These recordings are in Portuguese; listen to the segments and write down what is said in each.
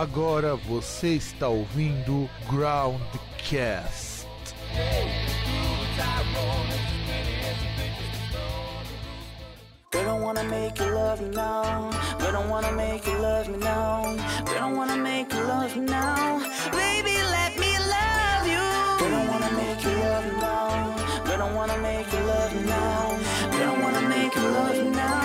Agora você está ouvindo Groundcast. They don't wanna make you love me now. They don't wanna make you love me now. They don't wanna make you love me now. Baby, let me love you. They don't wanna make you love me now. They don't wanna make you love me now. They don't wanna make you love me now.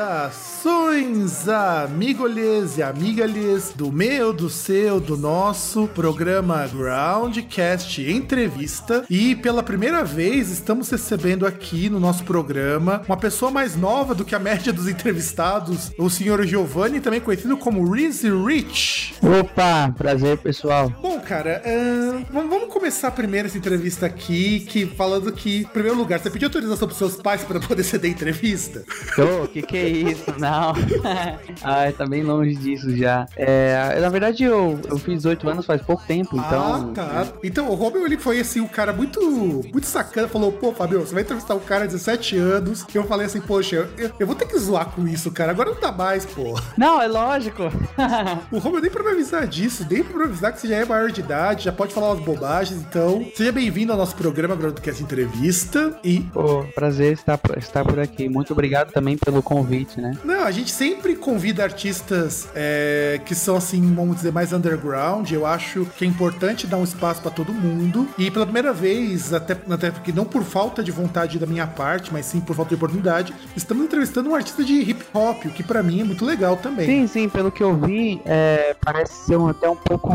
muchas Saudações, amigolhes e amigalhes do meu, do seu, do nosso programa Groundcast Entrevista. E pela primeira vez estamos recebendo aqui no nosso programa uma pessoa mais nova do que a média dos entrevistados, o senhor Giovanni, também conhecido como Rizzy Rich. Opa, prazer pessoal. Bom, cara, uh, vamos começar primeiro essa entrevista aqui, que falando que, em primeiro lugar, você pediu autorização pros seus pais para poder ceder entrevista? Ô, oh, que que é isso? Não. Ai, tá bem longe disso já. É, na verdade, eu, eu fiz 18 anos faz pouco tempo, então. Ah, tá. Então, o Robin ele foi assim, um cara muito, muito sacana. Falou, pô, Fabio, você vai entrevistar um cara de 17 anos. E eu falei assim, poxa, eu, eu vou ter que zoar com isso, cara. Agora não dá mais, pô. Não, é lógico. o Robin nem pra me avisar disso, nem pra me avisar que você já é maior de idade, já pode falar umas bobagens. Então, seja bem-vindo ao nosso programa Groundcast Entrevista. E. Pô, prazer estar, estar por aqui. Muito obrigado também pelo convite, né? Não, a gente sempre convida artistas é, que são, assim, vamos dizer, mais underground. Eu acho que é importante dar um espaço para todo mundo. E pela primeira vez, até, até porque não por falta de vontade da minha parte, mas sim por falta de oportunidade, estamos entrevistando um artista de hip hop, o que para mim é muito legal também. Sim, sim, pelo que eu vi, é, parece ser um, até um pouco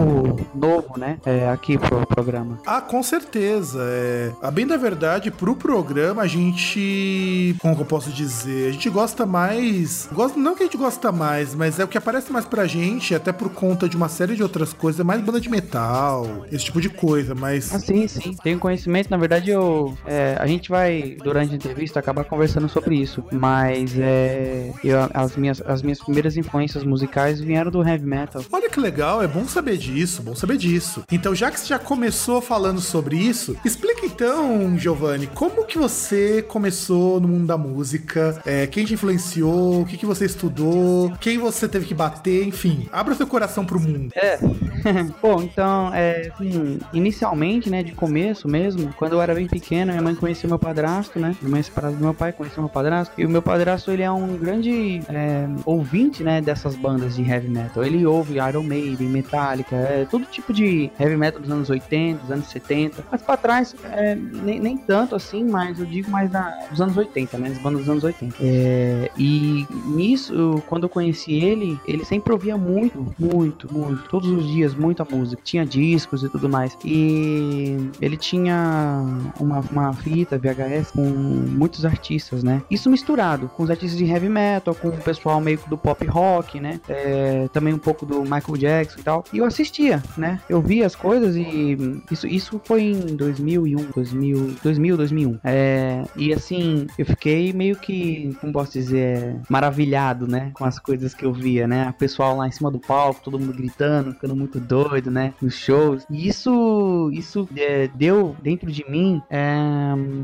novo, né? É, aqui pro programa. Ah, com certeza. É, a bem da verdade, pro programa, a gente. Como eu posso dizer? A gente gosta mais. Gosta, não que a gente gosta mais, mas é o que aparece mais pra gente, até por conta de uma série de outras coisas, é mais banda de metal, esse tipo de coisa, mas. Ah, sim, sim. Tenho conhecimento, na verdade, eu. É, a gente vai, durante a entrevista, acabar conversando sobre isso. Mas é. Eu, as, minhas, as minhas primeiras influências musicais vieram do heavy metal. Olha que legal, é bom saber disso, bom saber disso. Então, já que você já começou falando sobre isso, explica então, Giovanni, como que você começou no mundo da música? É, quem te influenciou? O que, que você estudou? Quem você teve que bater? Enfim, abra seu coração pro mundo. É. Bom, então, é, assim, inicialmente, né, de começo mesmo, quando eu era bem pequena, minha mãe conhecia meu padrasto, né? Minha mãe é separada do meu pai, conhecia meu padrasto. E o meu padrasto, ele é um grande é, ouvinte, né, dessas bandas de heavy metal. Ele ouve Iron Maiden, Metallica, é, todo tipo de heavy metal dos anos 80, dos anos 70. Mas pra trás, é, nem, nem tanto assim, mas eu digo mais da, dos anos 80, né? As bandas dos anos 80. É, e nisso, quando eu conheci ele, ele sempre ouvia muito, muito, muito, todos os dias, muita música. Tinha discos e tudo mais. E ele tinha uma, uma fita VHS com muitos artistas, né? Isso misturado com os artistas de heavy metal, com o pessoal meio do pop rock, né? É, também um pouco do Michael Jackson e tal. E eu assistia, né? Eu via as coisas e isso, isso foi em 2001, 2000, 2000 2001. É, e assim, eu fiquei meio que, como posso dizer, maravilhado, né? Com as coisas que eu via, né? O pessoal lá em cima do palco, todo mundo gritando, ficando muito doido, né? Nos shows. E isso, isso é, deu dentro de mim é,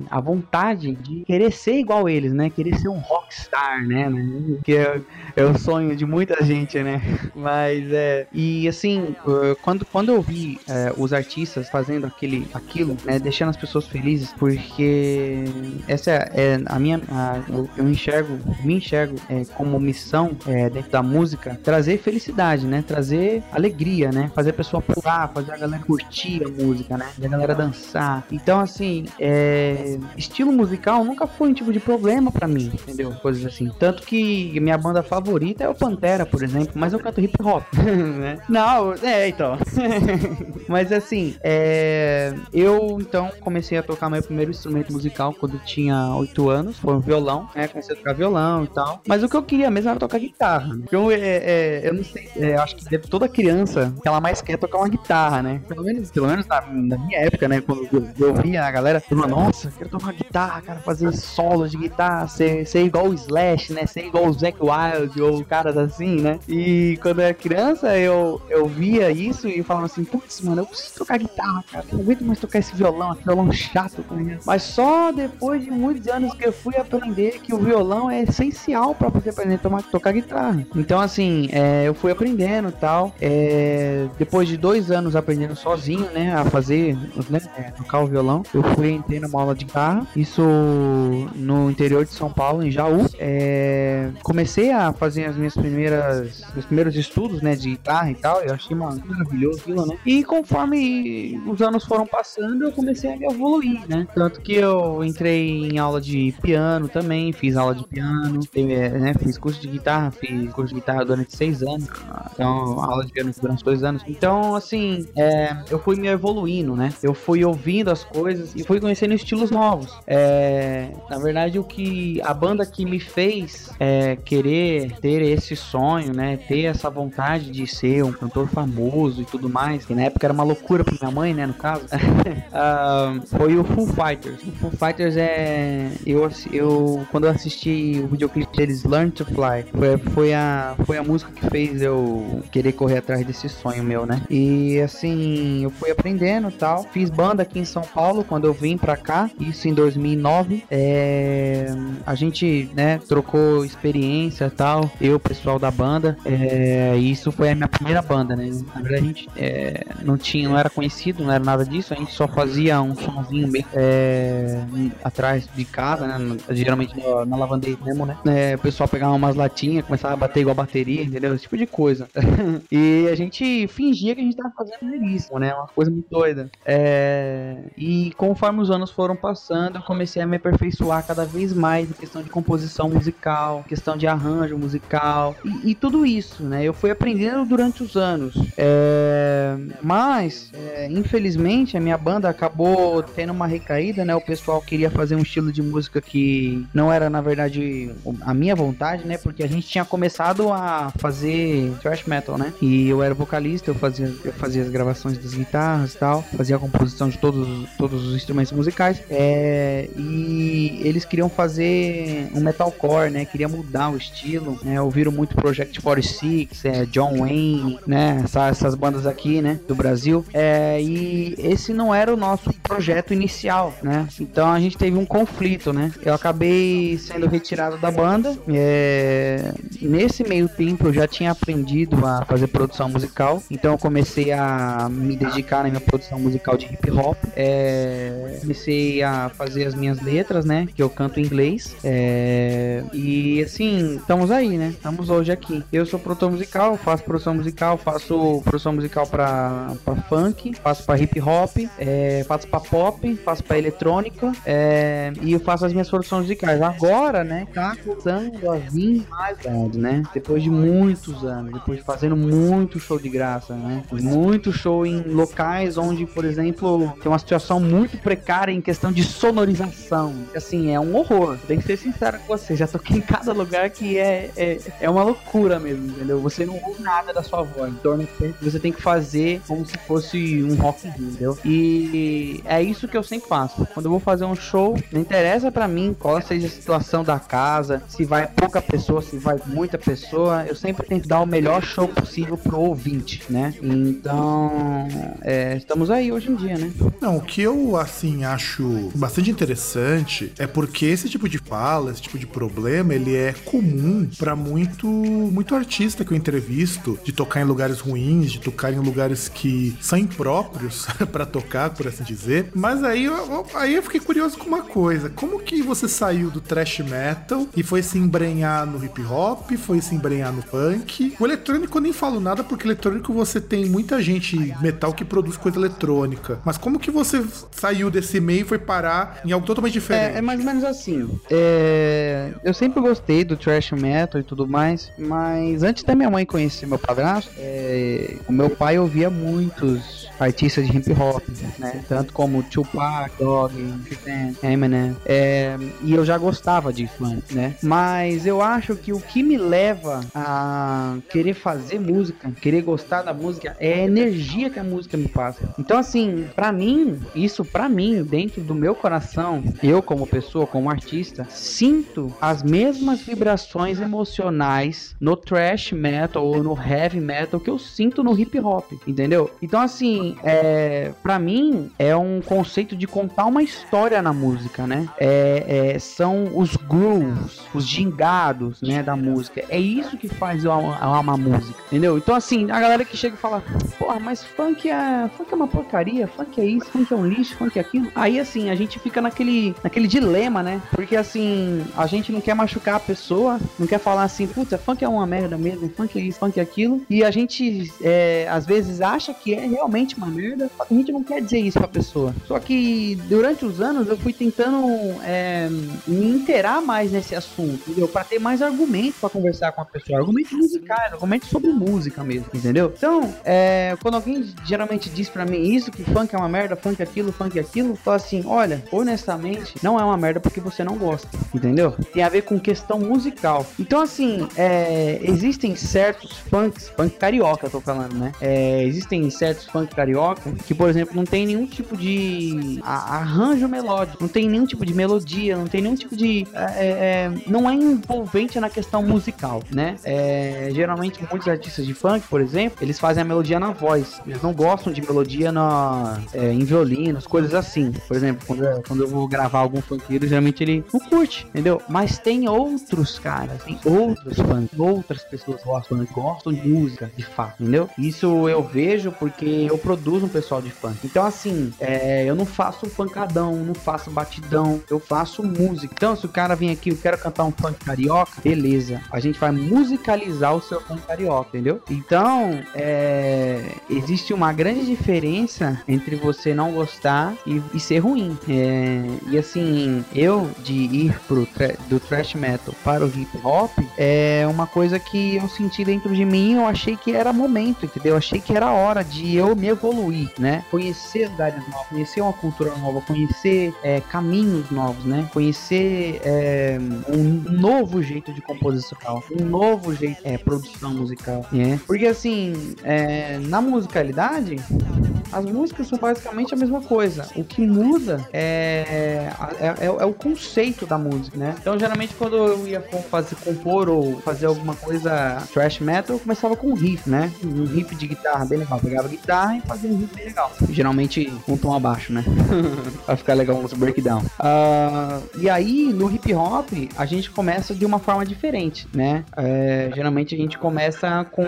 a vontade de querer ser igual eles, né? Querer ser um rockstar, né? Que é, é o sonho de muita gente, né? Mas é. E assim, quando, quando eu vi é, os artistas fazendo aquele, aquilo, né? Deixando as pessoas felizes, porque essa é a minha. A, eu, eu enxergo, me enxergo é, como missão é, dentro da música trazer felicidade, né? Trazer alegria, né? Fazer a pessoa pular, fazer a galera curtir a música, né? Fazer a galera dançar. Então, assim, é... estilo musical nunca foi um tipo de problema para mim, entendeu? Coisas assim. Tanto que minha banda favorita é o Pantera, por exemplo, mas eu canto hip hop, né? Não, é, então. mas assim, é... eu então comecei a tocar meu primeiro instrumento musical quando tinha 8 anos, foi um violão, né? Comecei a tocar violão e tal. Mas o que eu queria mesmo era tocar guitarra. Então, é, é, eu não sei, é, acho que toda criança, ela mais quer tocar uma guitarra, né? Pelo menos, pelo menos na, na minha época, né? Quando eu, eu via a galera falando, nossa, quero tocar guitarra, cara, fazer solos de guitarra, ser, ser igual o Slash, né? Ser igual o Zack Wild ou caras assim, né? E quando eu era criança, eu, eu via isso e falava assim, putz, mano, eu preciso tocar guitarra, cara. Eu não aguento mais tocar esse violão, esse violão chato, tá Mas só depois de muitos anos que eu fui aprender que o violão é essencial para poder aprender a tomar, tocar guitarra. Então, assim, é, eu fui aprendendo e tal. É, depois de dois anos aprendendo sozinho, né, a fazer, né, é, tocar o violão, eu fui entrei numa aula de guitarra. Isso no interior de São Paulo, em Jaú. É, comecei a fazer as minhas primeiras, meus primeiros estudos, né, de guitarra e tal. Eu achei maravilhoso aquilo, né. E conforme os anos foram passando, eu comecei a evoluir, né. Tanto que eu entrei em aula de piano também, fiz aula de piano, né, fiz curso de guitarra, fiz curso de guitarra durante seis anos. Então, aula de piano durante dois anos. Então, assim, é, eu fui me evoluindo, né? Eu fui ouvindo as coisas e fui conhecendo estilos novos. É, na verdade, o que a banda que me fez é, querer ter esse sonho, né? Ter essa vontade de ser um cantor famoso e tudo mais, que na época era uma loucura pra minha mãe, né? No caso, uh, foi o Foo Fighters. O Foo Fighters é. Eu, eu quando eu assisti o videoclipe deles, Learn to Fly, foi, foi, a, foi a música que fez eu querer correr atrás desse sonho meu, né? E assim, eu fui aprendendo tal. Fiz banda aqui em São Paulo quando eu vim pra cá, isso em 2009. É, a gente, né, trocou experiência tal, eu, pessoal da banda. É, isso foi a minha primeira banda, né? Na verdade, a gente é, não tinha, não era conhecido, não era nada disso, a gente só fazia um somzinho é, atrás de casa, né? Geralmente na, na lavanderia mesmo, né? É, o pessoal pegava umas latinhas, começava a bater igual bateria, entendeu? Esse tipo de coisa. e a gente fingia que a gente tava fazendo isso, né? Uma coisa muito doida. É... E conforme os anos foram passando, eu comecei a me aperfeiçoar cada vez mais em questão de composição musical, questão de arranjo musical e, e tudo isso, né? Eu fui aprendendo durante os anos. É... Mas, é, infelizmente, a minha banda acabou tendo uma recaída, né? O pessoal queria fazer um estilo de música que não era, na verdade, a minha vontade, né? Porque a gente tinha começado a fazer thrash metal, né? E eu era vocalista, eu fazia, eu fazia as gravações das guitarras tal, fazia a composição de todos, todos os instrumentos musicais. É, e eles queriam fazer um metalcore, né? Queria mudar o estilo, né? Ouviram muito Project 46, é, John Wayne, né? Essa, essas bandas aqui, né? Do Brasil. É, e esse não era o nosso projeto inicial, né? Então a gente teve um conflito, né? Eu acabei sendo retirado da banda. É, nesse meio tempo eu já tinha aprendido a fazer produção musical, então eu comecei a me dedicar na minha produção musical de hip hop. É, comecei a fazer as minhas letras, né? Que eu canto em inglês. É, e assim, estamos aí, né? Estamos hoje aqui. Eu sou produtor musical, faço produção musical, faço produção musical para funk, faço para hip hop, é, faço para pop, faço para eletrônica é, e eu faço as minhas produções musicais. Agora, né? Tá começando a vir mais, né? Depois de muitos anos, depois de fazendo muito show de graça, né? Muito show em locais onde, por exemplo, tem uma situação muito precária em questão de sonorização. Assim, é um horror. Tem que ser sincero com você. Já toquei em cada lugar que é, é, é uma loucura mesmo, entendeu? Você não ouve nada da sua voz. Torna você tem que fazer como se fosse um rock entendeu? E é isso que eu sempre faço. Quando eu vou fazer um show, não interessa para mim qual seja a situação da casa, se vai pouca pessoa, se vai muita pessoa, eu sempre tento dar o melhor show possível pro ouvinte, né? Então, é, estamos aí hoje em dia, né? Não, o que eu, assim, acho bastante interessante é porque esse tipo de fala, esse tipo de problema, ele é comum para muito, muito artista que eu entrevisto, de tocar em lugares ruins, de tocar em lugares que são impróprios para tocar, por assim dizer. Mas aí eu, aí eu fiquei curioso com uma coisa: como que você saiu do thrash metal e foi se embrenhar no hip hop, foi se embrenhar no punk? O eletrônico eu nem falo nada porque eletrônico você tem muita gente metal que produz coisa eletrônica. Mas como que você saiu desse meio e foi parar em algo totalmente diferente? É, é mais ou menos assim. É, eu sempre gostei do thrash metal e tudo mais, mas antes da minha mãe conhecer meu padrasto, é, o meu pai ouvia muitos artistas de hip hop, né? Tanto como Tupac, Dog, Eminem. É, e eu já gostava disso antes, né? Mas eu acho que o que me leva a querer fazer música, querer gostar da música, é a energia que a música me passa. Então, assim, para mim, isso para mim, dentro do meu coração, eu como pessoa, como artista, sinto as mesmas vibrações emocionais no thrash metal ou no heavy metal que eu sinto no hip hop, entendeu? Então, assim, é, para mim é um conceito de contar uma história na música, né? É, é, são os grooves, os gingados, né, da música. É isso que faz eu amar música, entendeu? Então, assim, a galera que chega e fala, porra, mas funk é, funk é uma porcaria, funk é isso, funk é um lixo, funk é aquilo. Aí, assim, a gente fica naquele, naquele dilema, né? Porque, assim, a gente não quer machucar a pessoa, não quer falar assim, puta, funk é uma merda mesmo, funk é isso, funk é aquilo. E a gente, é, às vezes, acha que é realmente uma merda, só que a gente não quer dizer isso pra pessoa. Só que, durante os anos, eu fui tentando é, me inteirar mais nesse assunto, entendeu? Pra ter mais argumentos para conversar com a pessoa. Argumentos musicais, argumentos sobre música mesmo, entendeu? Então, é, quando alguém geralmente diz para mim isso, que funk é uma merda, funk é aquilo, funk é aquilo, fala assim, olha, honestamente, não é uma merda porque você não gosta, entendeu? Tem a ver com questão musical. Então, assim, é, existem certos funks, funk carioca, eu tô falando, né? É, existem certos funk carioca que, por exemplo, não tem nenhum tipo de arranjo melódico, não tem nenhum tipo de melodia, não tem nenhum tipo de. É, é, é não é envolvente na questão musical, né? É, geralmente, muitos artistas de funk, por exemplo, eles fazem a melodia na voz. Eles não gostam de melodia na, é, em violinos, coisas assim. Por exemplo, quando eu, quando eu vou gravar algum funkeiro, geralmente ele não curte, entendeu? Mas tem outros caras, tem outros funk, outras pessoas gostam, gostam de música, de fato, entendeu? Isso eu vejo porque eu produzo um pessoal de funk. Então, assim, é, eu não faço funkadão, não faço batidão, eu faço música. Então, se o cara vem aqui, eu quero cantar um funk carioca, beleza. A gente vai musicalizar o seu funk carioca, entendeu? Então, é, existe uma grande diferença entre você não gostar e, e ser ruim. É, e assim, eu de ir pro tra do thrash metal para o hip hop é uma coisa que eu senti dentro de mim. Eu achei que era momento, entendeu? Eu achei que era hora de eu me evoluir, né? Conhecer lugares novos, conhecer uma cultura nova, conhecer é, caminhos novos, né? Conhecer é, um novo jeito de composição, um novo jeito é produção musical, né? Porque assim, é, na musicalidade, as músicas são basicamente a mesma coisa. O que muda é, é, é, é o conceito da música, né? Então, geralmente, quando eu ia fazer, compor ou fazer alguma coisa thrash metal, eu começava com um riff, né? Um riff de guitarra bem legal. Eu pegava a guitarra e fazia um riff bem legal. Geralmente, um tom abaixo, né? pra ficar legal no breakdown. Uh, e aí, no hip hop, a gente começa de uma forma diferente, né? É, geralmente, a gente começa com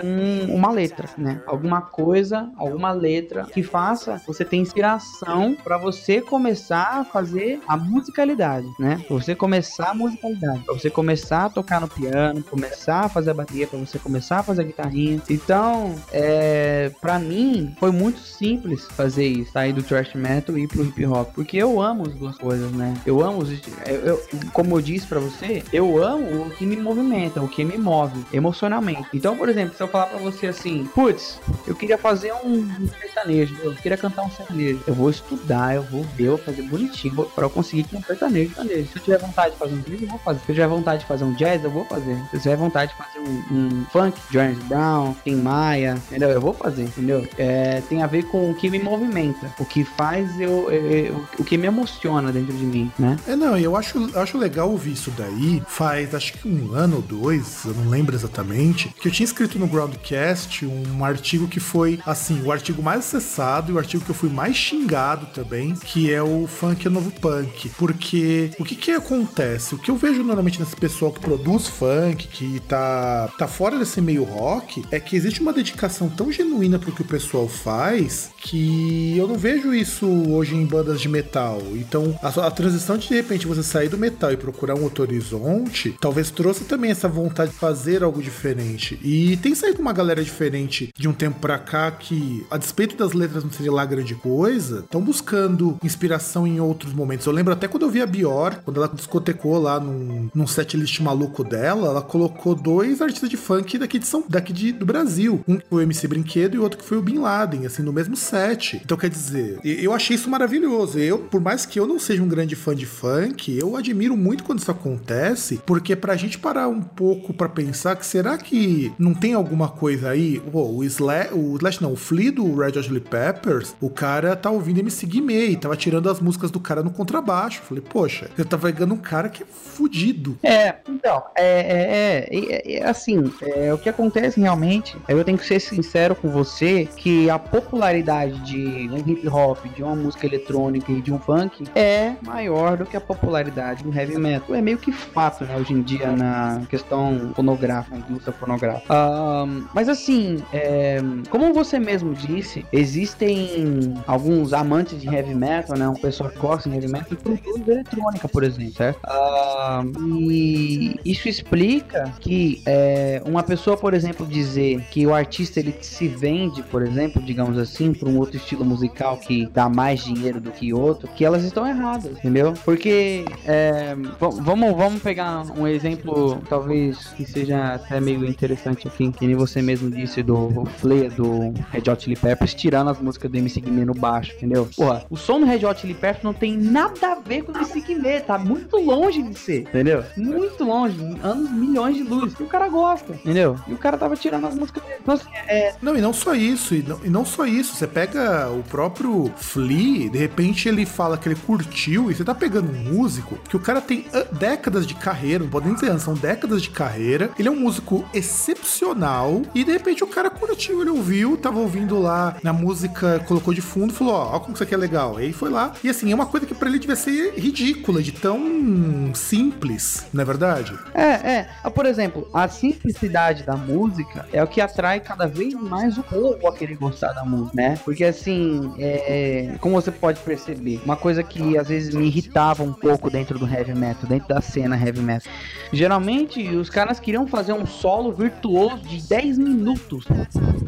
uma letra, né? Alguma coisa, alguma letra que faça você ter inspiração para você começar a fazer a musicalidade, né? Pra você começar a musicalidade, para você começar a tocar no piano, começar a fazer a bateria, para você começar a fazer a guitarrinha. Então, é, para mim foi muito simples fazer isso, sair do thrash metal e ir pro hip hop, porque eu amo as duas coisas, né? Eu amo os, eu, eu, como eu disse para você, eu amo o que me movimenta, o que me move emocionalmente. Então, por exemplo, se eu falar para você assim, putz, eu queria fazer um sertanejo, eu queria cantar um sertanejo. Eu vou estudar, eu vou ver, eu vou fazer bonitinho para eu conseguir cantar sertanejo, sertanejo. Se eu tiver vontade de fazer um blues, eu vou fazer. Se eu tiver vontade de fazer um jazz, eu vou fazer. Se eu tiver vontade de fazer um, um funk, James Brown, Tim Maia, entendeu? Eu vou fazer, entendeu? É, tem a ver com o que me movimenta, o que faz eu, eu, eu, o que me emociona dentro de mim, né? É, não, eu acho, acho legal ouvir isso daí. Faz acho que um ano ou dois, eu não lembro exatamente, que eu tinha escrito no Groundcast um artigo que foi, assim, o artigo mais acessado e o artigo que eu fui mais xingado também, que é o funk é novo punk. Porque o que que acontece? O que eu vejo normalmente nesse pessoal que produz funk, que tá, tá fora desse meio rock, é que existe uma dedicação tão genuína pro que o pessoal faz que eu não vejo isso hoje em bandas de metal. Então, a, a transição de de repente você sair do metal e procurar um outro horizonte, talvez trouxe também essa vontade de fazer algo diferente. E tem saído uma galera diferente de um tempo pra cá que, a despeito das letras não seria lá grande coisa, estão buscando inspiração em outros momentos. Eu lembro até quando eu vi a Bior, quando ela discotecou lá num, num setlist maluco dela, ela colocou dois artistas de funk daqui de São daqui de, do Brasil. Um que foi o MC Brinquedo e outro que foi o Bin Laden, assim, no mesmo set. Então, quer dizer, eu achei isso maravilhoso. Eu, por mais que eu não seja um grande fã de funk, eu admiro muito quando isso acontece, porque pra gente parar um pouco para pensar que será que não tem alguma coisa aí? O Slash, o Slash não, o Flea do Red Hot Chili Peppers, o cara tá ouvindo MC Guimê tava tirando as músicas do cara no contrabaixo. Falei, poxa, eu tava pegando um cara que é fudido. É, então, é, é, é, é assim, é, o que acontece realmente, eu tenho que ser sincero com você, que a popularidade de um hip hop, de uma música eletrônica e de um funk é maior do que a popularidade do heavy metal. É meio que fato, né, hoje em dia na questão fonográfica, indústria fonográfica. Um, mas assim, é, como você mesmo disse, existem alguns amantes de heavy metal, né, um pessoal que gosta de heavy metal e produz eletrônica, por exemplo, certo? Um, e isso explica que é, uma pessoa, por exemplo, dizer que o artista ele se vende, por exemplo, digamos assim, para um outro estilo musical que dá mais dinheiro do que outro, que elas estão erradas, entendeu? Porque é, vamos, vamos pegar um exemplo, talvez que seja até meio interessante aqui, que nem você mesmo disse do Flea do Red Hot Chili Peppers, tirando as músicas do MC Guimê no baixo, entendeu? Porra, o som do Red Hot Chili Peppers não tem nada a ver com o MC Guimê, tá muito longe de ser, entendeu? Muito longe, anos milhões de luz. E o cara gosta, entendeu? E o cara tava tirando as músicas dele. Então, assim, é... Não, e não só isso, e não, e não só isso. Você pega o próprio Flea, de repente ele fala que ele curtiu, e você tá pegando um músico que o cara tem ah, décadas de carreira, não pode nem dizer, são décadas de carreira. Ele é um músico excepcional, e de repente o cara curtiu, ele ouviu, tava ouvindo lá na música, colocou de fundo, falou: Ó, ó como isso aqui é legal. Aí foi lá, e assim, é uma coisa que pra ele devia ser ridícula, de tão simples, não é verdade? É, é. Ah, por exemplo, a simplicidade da música é o que atrai cada vez mais o povo a querer gostar da música, né? Porque assim, é, como você pode perceber, uma coisa que às vezes me irritava um pouco dentro do heavy metal, dentro da cena heavy metal. Geralmente os caras queriam fazer um solo virtuoso de 10 minutos.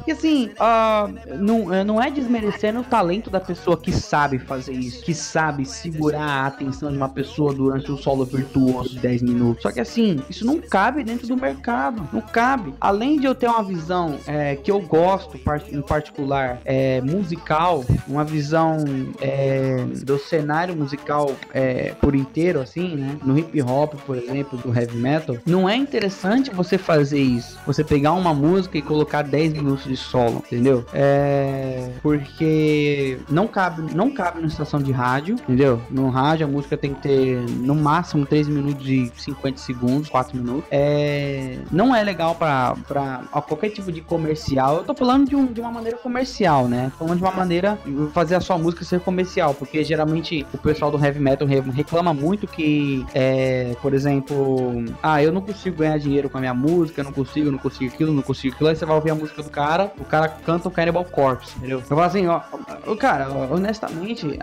E assim, uh, não, não é desmerecendo o talento da pessoa que sabe fazer isso, que sabe segurar a atenção de uma pessoa durante um solo virtuoso de 10 minutos. Só que assim, isso não cabe dentro do mercado. Não cabe. Além de eu ter uma visão é, que eu gosto, em particular, é, musical, uma visão é, do cenário musical é, por inteiro, assim, né? No hip hop, por exemplo, do heavy metal, não é interessante você fazer isso. Você pegar uma música e colocar 10 minutos de solo, entendeu? É, porque não cabe, não cabe na estação de rádio, entendeu? No rádio a música tem que ter no máximo 3 minutos e 50 segundos, 4 minutos. É, não é legal para qualquer tipo de comercial. Eu tô falando de, um, de uma maneira comercial, né? Tô falando de uma maneira fazer a sua música ser comercial, porque geralmente o pessoal do heavy metal reclama muito que, é, por exemplo, ah, eu não consigo ganhar dinheiro com a minha música, eu não consigo, não consigo aquilo, não consigo aquilo. Aí você vai ouvir a música do cara, o cara canta o Cannibal Corpse, entendeu? Eu falo assim, ó, cara, honestamente,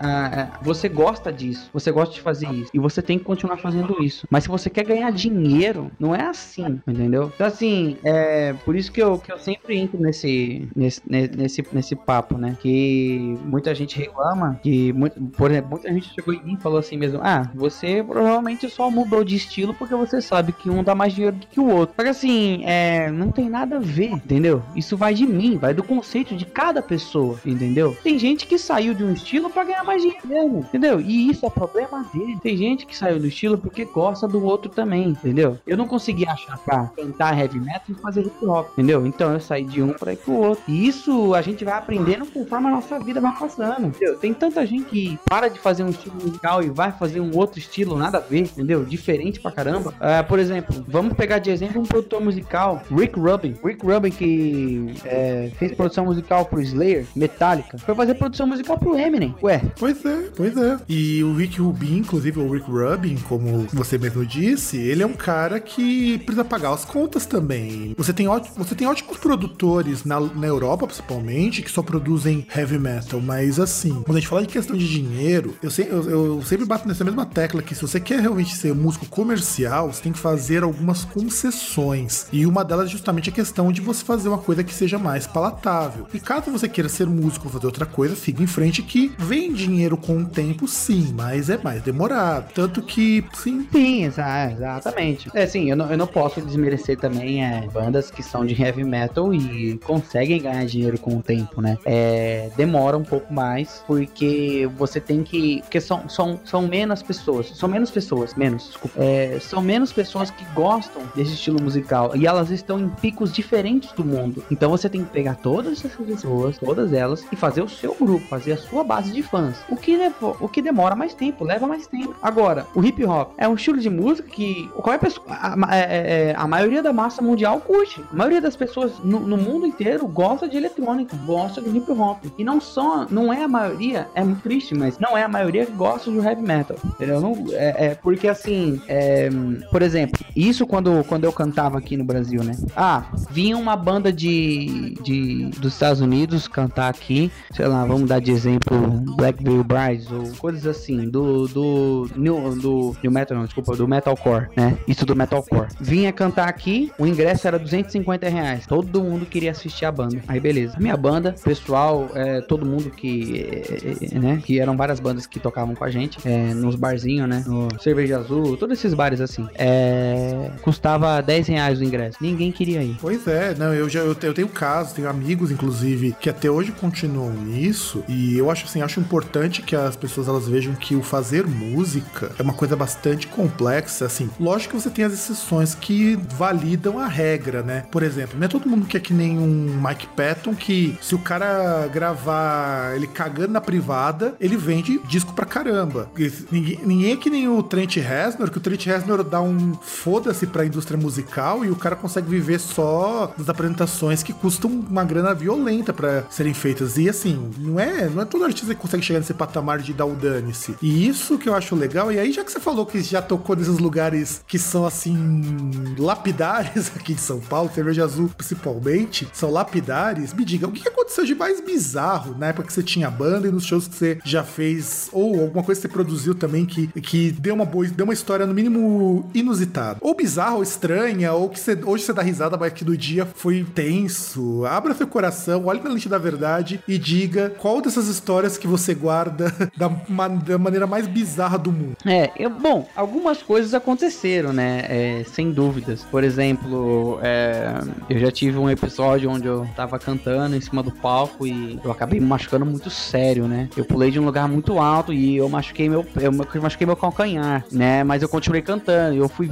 você gosta disso, você gosta de fazer isso, e você tem que continuar fazendo isso. Mas se você quer ganhar dinheiro, não é assim, entendeu? Então, assim, é por isso que eu, que eu sempre entro nesse, nesse, nesse, nesse papo, né? Que muita gente reclama, que, por exemplo, muita gente chegou em mim e falou assim mesmo: Ah, você provavelmente só mudou de estilo porque você sabe que um dá mais dinheiro do que o outro. Só que assim, é, não tem nada a ver, entendeu? Isso vai de mim, vai do conceito de cada pessoa, entendeu? Tem gente que saiu de um estilo para ganhar mais dinheiro mesmo, entendeu? E isso é problema dele. Tem gente que saiu do estilo porque gosta do outro também, entendeu? Eu não consegui achar pra cantar heavy metal e fazer hip hop, entendeu? Então eu saí de um para ir pro outro. E isso a gente vai aprendendo conforme a nossa vida vai passando, entendeu? Tem tanta gente que para de fazer um estilo musical e vai fazer um outro estilo, nada a ver, entendeu? Diferente pra caramba. Uh, por exemplo, vamos pegar de exemplo um produtor musical, Rick Rubin. Rick Rubin que é, fez produção musical pro Slayer, Metallica, foi fazer produção musical pro Eminem. Ué. Pois é, pois é. E o Rick Rubin, inclusive o Rick Rubin, como você mesmo disse, ele é um cara que precisa pagar as contas também. Você tem, você tem ótimos produtores na, na Europa, principalmente, que só produzem heavy metal, mas assim, quando a gente fala de questão de dinheiro, eu, eu, eu sempre bato nessa mesma tecla que se você quer realmente ser músico comercial, você tem que fazer algumas concessões. E uma delas é justamente a questão de você fazer uma coisa que seja mais palatável. E caso você queira ser músico, vou fazer outra coisa, siga em frente que vem dinheiro com o tempo, sim, mas é mais demorado. Tanto que, sim. Sim, exa exatamente. É, sim, eu não, eu não posso desmerecer também é, bandas que são de heavy metal e conseguem ganhar dinheiro com o tempo, né? É, demora um pouco mais, porque você tem que. Porque são, são, são menos pessoas. São menos pessoas, menos, desculpa. É, são menos pessoas que gostam desse estilo musical. E elas estão em picos diferentes do mundo. Então você tem que pegar todas essas pessoas, todas elas, e fazer o seu grupo, fazer a sua base de fãs. O que, levou, o que demora mais tempo, leva mais tempo. Agora, o hip hop é um estilo de música que qualquer pessoa. A, a, é, é, a maioria da massa mundial curte. A maioria das pessoas no, no, mundo inteiro gosta de eletrônica, gosta de hip hop. E não só, não é a maioria, é muito triste, mas não é a maioria que gosta de heavy metal. Entendeu? Não, é, é porque assim, é, por exemplo, isso quando, quando eu cantava aqui no Brasil, né? Ah, vinha uma banda de, de dos Estados Unidos cantar aqui, sei lá, vamos dar de exemplo Black Veil Brides ou coisas assim, do do new, do new metal, não, desculpa, do metalcore, né? Isso do metalcore. Vinha cantar aqui, o ingresso era 250 reais. Todo mundo queria assistir a banda. Aí beleza. A minha banda, pessoal, é, todo mundo que, é, é, né? Que eram várias bandas que tocavam com a gente, é, nos barzinhos, né? No Cerveja Azul, todos esses bares assim. É, custava 10 reais o ingresso. Ninguém queria ir. Pois é, não, eu já eu, eu tenho casos, tenho amigos, inclusive, que até hoje continuam nisso. E eu acho assim, acho importante que as pessoas elas vejam que o fazer música é uma coisa bastante complexa. Assim, lógico que você tem as exceções que validam a regra, né? Por exemplo, não é todo mundo que é que nem um Mike Patton que se o cara gravar ele cagando na privada, ele vende disco pra caramba. Ninguém, ninguém é que nem o Trent Reznor, que o Trent Reznor dá um foda-se pra indústria musical e o cara consegue viver só das apresentações que custam uma grana violenta para serem feitas. E assim, não é, não é todo artista que consegue chegar nesse patamar de dar o dane-se. E isso que eu acho legal. E aí, já que você falou que já tocou nesses lugares que são assim lapidares aqui de São Paulo, Cerveja Azul principalmente, são lapidares, me diga, o que aconteceu de mais bizarro na época que você tinha banda e nos shows que você já fez, ou alguma coisa que você produziu também que, que deu uma boa, deu uma história no mínimo inusitada. Ou bizarra, ou estranha, ou que você, hoje você dá risada, mas que no dia foi tenso. Abra seu coração, olhe na lente da verdade e diga qual dessas histórias que você guarda da, da maneira mais bizarra do mundo. É, eu, bom, algumas coisas aconteceram, né? É, sem dúvidas. Por exemplo, é, eu já tive um episódio onde eu tava cantando em cima do palco e eu acabei me machucando muito sério, né? Eu pulei de um lugar muito alto e eu machuquei meu, eu machuquei meu calcanhar, né? Mas eu continuei cantando. Eu fui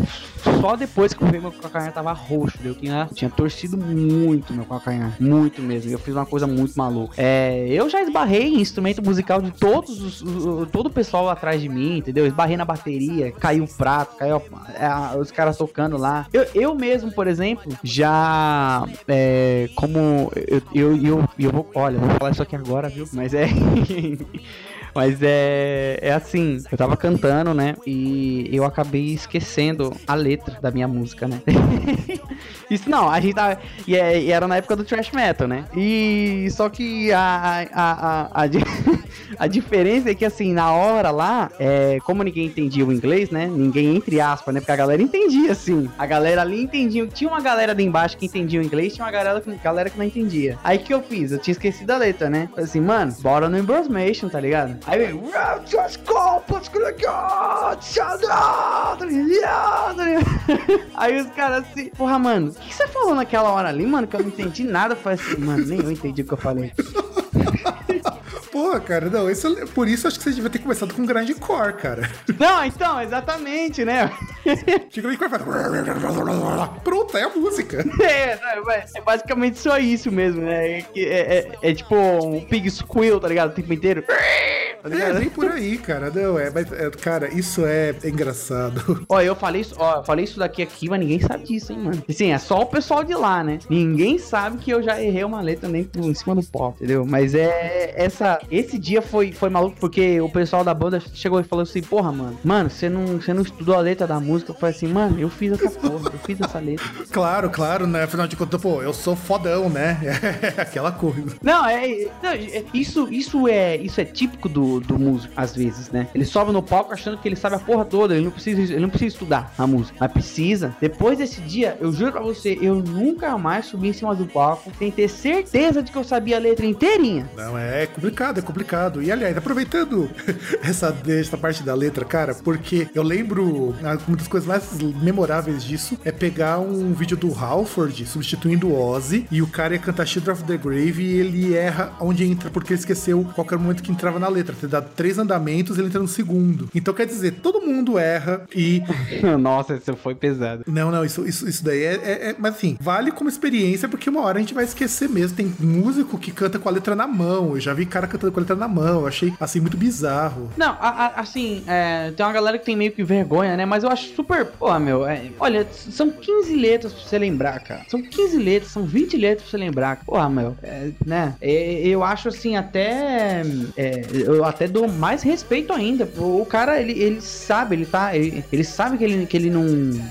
só depois que eu vi meu calcanhar tava roxo. Eu tinha, tinha torcido muito meu calcanhar, muito mesmo. Eu fiz uma coisa muito maluca. É, eu já esbarrei em instrumento musical de todos os, todo o pessoal atrás de mim, entendeu? Esbarrei na bateria, caiu o prato, caiu é, os caras tocando lá. Eu, eu mesmo, por exemplo, já é, como eu, eu, eu, eu vou, olha, vou falar isso aqui agora, viu? Mas é Mas é, é assim, eu tava cantando, né? E eu acabei esquecendo a letra da minha música, né? Isso não, a gente tava. E, é, e, era na época do thrash metal, né? E só que a, a, a, a, diferença é que assim, na hora lá, é, como ninguém entendia o inglês, né? Ninguém, entre aspas, né? Porque a galera entendia, assim. A galera ali entendia. Tinha uma galera ali embaixo que entendia o inglês, tinha uma galera, galera que não entendia. Aí que eu fiz? Eu tinha esquecido a letra, né? Falei assim, mano, bora no Embrosmation, tá ligado? Aí vem. Aí os caras assim, porra, mano, o que você falou naquela hora ali, mano? Que eu não entendi nada. Falei assim, mano, nem eu entendi o que eu falei. Porra, cara, não, isso, é, por isso acho que você devia ter começado com grindcore, cara. Não, então, exatamente, né? Pronto, é a música. É, é basicamente só isso mesmo, né? É, é, é, tipo um pig squeal, tá ligado? O tempo inteiro. Tá é, vem por aí, cara. Não, é, mas, é, cara, isso é engraçado. Ó, eu falei isso, ó, falei isso daqui aqui, mas ninguém sabe disso, hein, mano. Assim, é só o pessoal de lá, né? Ninguém sabe que eu já errei uma letra nem em cima do pop, entendeu? Mas é essa esse dia foi, foi maluco porque o pessoal da banda chegou e falou assim: Porra, mano, mano, você não, você não estudou a letra da música? Eu falei assim, mano, eu fiz essa porra, eu fiz essa letra. Claro, claro, né? Afinal de contas, pô, eu sou fodão, né? É aquela coisa. Não, é. Não, é, isso, isso, é, isso é típico do, do, do músico, às vezes, né? Ele sobe no palco achando que ele sabe a porra toda, ele não precisa, ele não precisa estudar a música, mas precisa. Depois desse dia, eu juro pra você, eu nunca mais subi em cima do palco sem ter certeza de que eu sabia a letra inteirinha. Não, é complicado, é complicado. E aliás, aproveitando essa, essa parte da letra, cara, porque eu lembro uma das coisas mais memoráveis disso é pegar um vídeo do Halford substituindo o Ozzy e o cara ia cantar Children of the Grave e ele erra onde entra porque ele esqueceu qualquer momento que entrava na letra. Ter dado três andamentos, ele entra no segundo. Então quer dizer, todo mundo erra e. Nossa, isso foi pesado. Não, não, isso, isso, isso daí é, é, é, Mas assim, vale como experiência porque uma hora a gente vai esquecer mesmo. Tem músico que canta com a letra na mão. Eu já vi cara cantando com letra na mão. Eu achei assim muito bizarro. Não, a, a, assim, é, tem uma galera que tem meio que vergonha, né? Mas eu acho super. Pô, meu, é, olha, são 15 letras pra você lembrar, cara. São 15 letras, são 20 letras pra você lembrar. Porra, meu, é, né? Eu acho assim, até. É, eu até dou mais respeito ainda. O cara, ele, ele sabe, ele tá. Ele, ele sabe que ele, que ele não.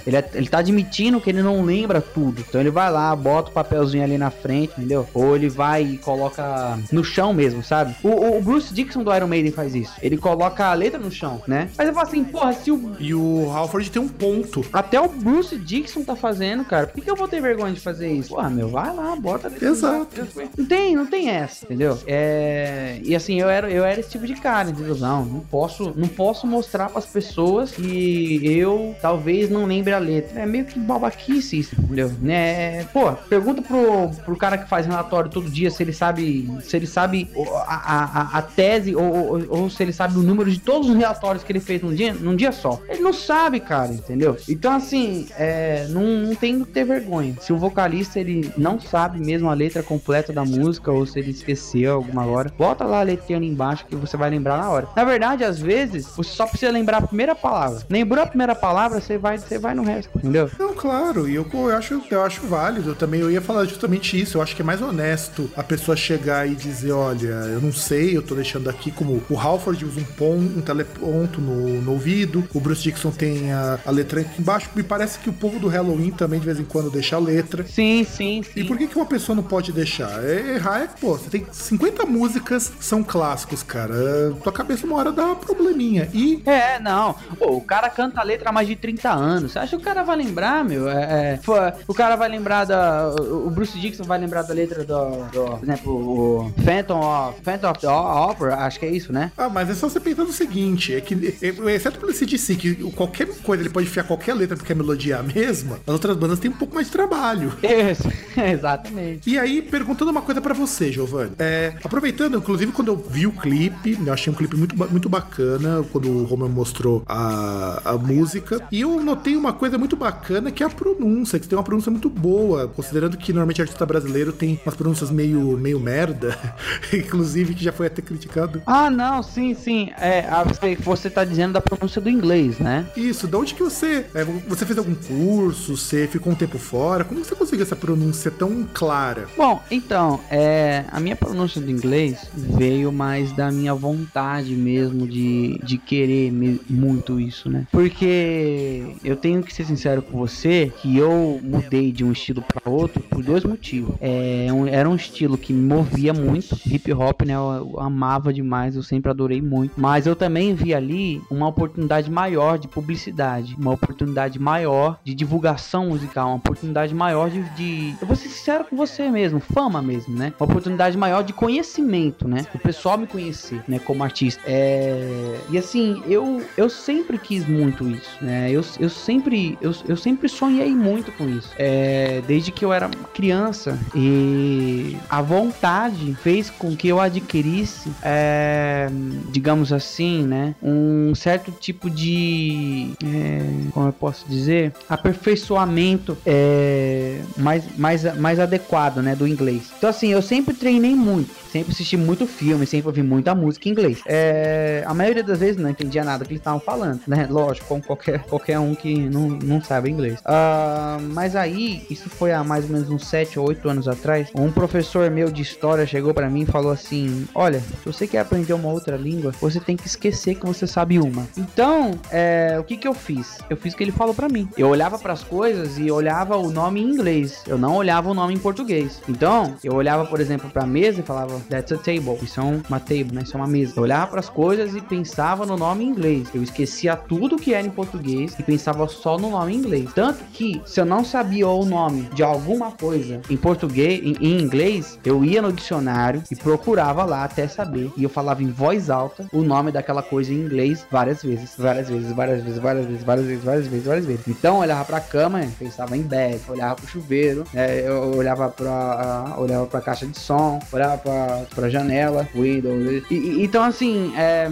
Ele, é, ele tá admitindo que ele não lembra tudo. Então ele vai lá, bota o papelzinho ali na frente, entendeu? Ou ele vai e coloca no chão mesmo, sabe? O, o Bruce Dixon do Iron Maiden faz isso. Ele coloca a letra no chão, né? Mas eu falo assim, porra, se o. E o Halford tem um ponto. Até o Bruce Dixon tá fazendo, cara. Por que, que eu vou ter vergonha de fazer isso? Porra, meu, vai lá, bota a letra Exato. Não tem, não tem essa, entendeu? É... E assim, eu era, eu era esse tipo de cara, entendeu? Não, não posso, não posso mostrar pras pessoas que eu talvez não lembre a letra. É meio que babaquice isso, entendeu? Né? Pô, pergunta pro, pro cara que faz relatório todo dia se ele sabe, se ele sabe a, a, a tese ou, ou, ou se ele sabe o número de todos os relatórios que ele fez num dia, num dia só. Ele não sabe, cara, entendeu? Então, assim, é, não, não tem que ter vergonha. Se o vocalista ele não sabe mesmo a letra completa da música ou se ele esqueceu alguma hora, bota lá a letrinha ali embaixo que você vai lembrar na hora. Na verdade, às vezes, você só precisa lembrar a primeira palavra. Lembrou a primeira palavra, você vai, você vai no resto, entendeu? Não, claro, e eu, eu, acho, eu acho válido. Eu também eu ia falar justamente isso. Eu acho que é mais honesto a pessoa chegar e dizer: olha, eu não sei, eu tô deixando aqui como o Halford usa um, pon, um teleponto no, no ouvido, o Bruce Dixon tem a, a letra aqui embaixo. Me parece que o povo do Halloween também de vez em quando deixa a letra. Sim, sim, sim. E por que, que uma pessoa não pode deixar? É, errar é, pô, você tem 50 músicas são clássicos, cara. Tua cabeça uma hora dá uma probleminha. E. É, não. Pô, o cara canta a letra há mais de 30 anos. Você acha que o cara vai lembrar, meu? É, é, o cara vai lembrar da. O Bruce Dixon vai lembrar da letra do. do por exemplo, o Phantom of, Phantom of the Opera, acho que é isso, né? Ah, mas é só você pensar no seguinte: é que, é, exceto pelo CDC, que qualquer coisa ele pode enfiar qualquer letra porque a melodia é a mesma, as outras bandas têm um pouco mais de trabalho. Isso, exatamente. E aí, perguntando uma coisa para você, Giovanni. É, aproveitando, inclusive, quando eu vi o clipe, eu achei um clipe muito, muito bacana, quando o Roman mostrou a, a música. E eu notei uma coisa muito bacana que é a pronúncia, que tem uma pronúncia muito boa, considerando que normalmente artista brasileiro tem umas pronúncias meio, meio merda, inclusive que já foi até criticado. Ah, não, sim, sim. É, você tá dizendo da pronúncia do inglês, né? Isso, de onde que você. É, você fez algum curso? Você ficou um tempo fora? Como você conseguiu essa pronúncia tão clara? Bom, então, é, a minha pronúncia do inglês veio mais da minha vontade mesmo de, de querer me, muito isso, né? Porque eu tenho que ser sincero com você que eu mudei de um estilo para outro por dois motivos. É, um, era um estilo que me movia muito, hip hop, né? Eu, amava demais, eu sempre adorei muito. Mas eu também vi ali uma oportunidade maior de publicidade, uma oportunidade maior de divulgação musical, uma oportunidade maior de, de. Eu vou ser sincero com você mesmo, fama mesmo, né? Uma oportunidade maior de conhecimento, né? O pessoal me conhecer, né? Como artista. É... E assim, eu, eu sempre quis muito isso, né? Eu, eu, sempre, eu, eu sempre sonhei muito com isso. É... Desde que eu era criança. E a vontade fez com que eu adquirisse, é... digamos assim, né? Um certo tipo de. É... Como eu posso dizer? Aperfeiçoamento é... mais, mais, mais adequado, né? Do inglês. Então, assim, eu sempre treinei muito sempre assisti muito filme, sempre ouvi muita música em inglês. É, a maioria das vezes não entendia nada que eles estavam falando, né? Lógico, como qualquer, qualquer um que não, não sabe inglês. Uh, mas aí, isso foi há mais ou menos uns 7 ou 8 anos atrás, um professor meu de história chegou para mim e falou assim: Olha, se você quer aprender uma outra língua, você tem que esquecer que você sabe uma. Então, é, o que que eu fiz? Eu fiz o que ele falou para mim. Eu olhava para as coisas e olhava o nome em inglês. Eu não olhava o nome em português. Então, eu olhava, por exemplo, para a mesa e falava That's a table. Isso é uma table, né? Isso é uma mesa. Eu olhava para as coisas e pensava no nome em inglês. Eu esquecia tudo que era em português e pensava só no nome em inglês. Tanto que, se eu não sabia o nome de alguma coisa em português, em, em inglês, eu ia no dicionário e procurava lá até saber. E eu falava em voz alta o nome daquela coisa em inglês várias vezes, várias vezes, várias vezes, várias vezes, várias vezes, várias vezes, várias vezes. Então eu olhava pra cama, pensava em bed, olhava pro chuveiro, é, eu olhava pra, uh, olhava pra caixa de som, olhava pra, pra janela, window. E, e, então assim, é,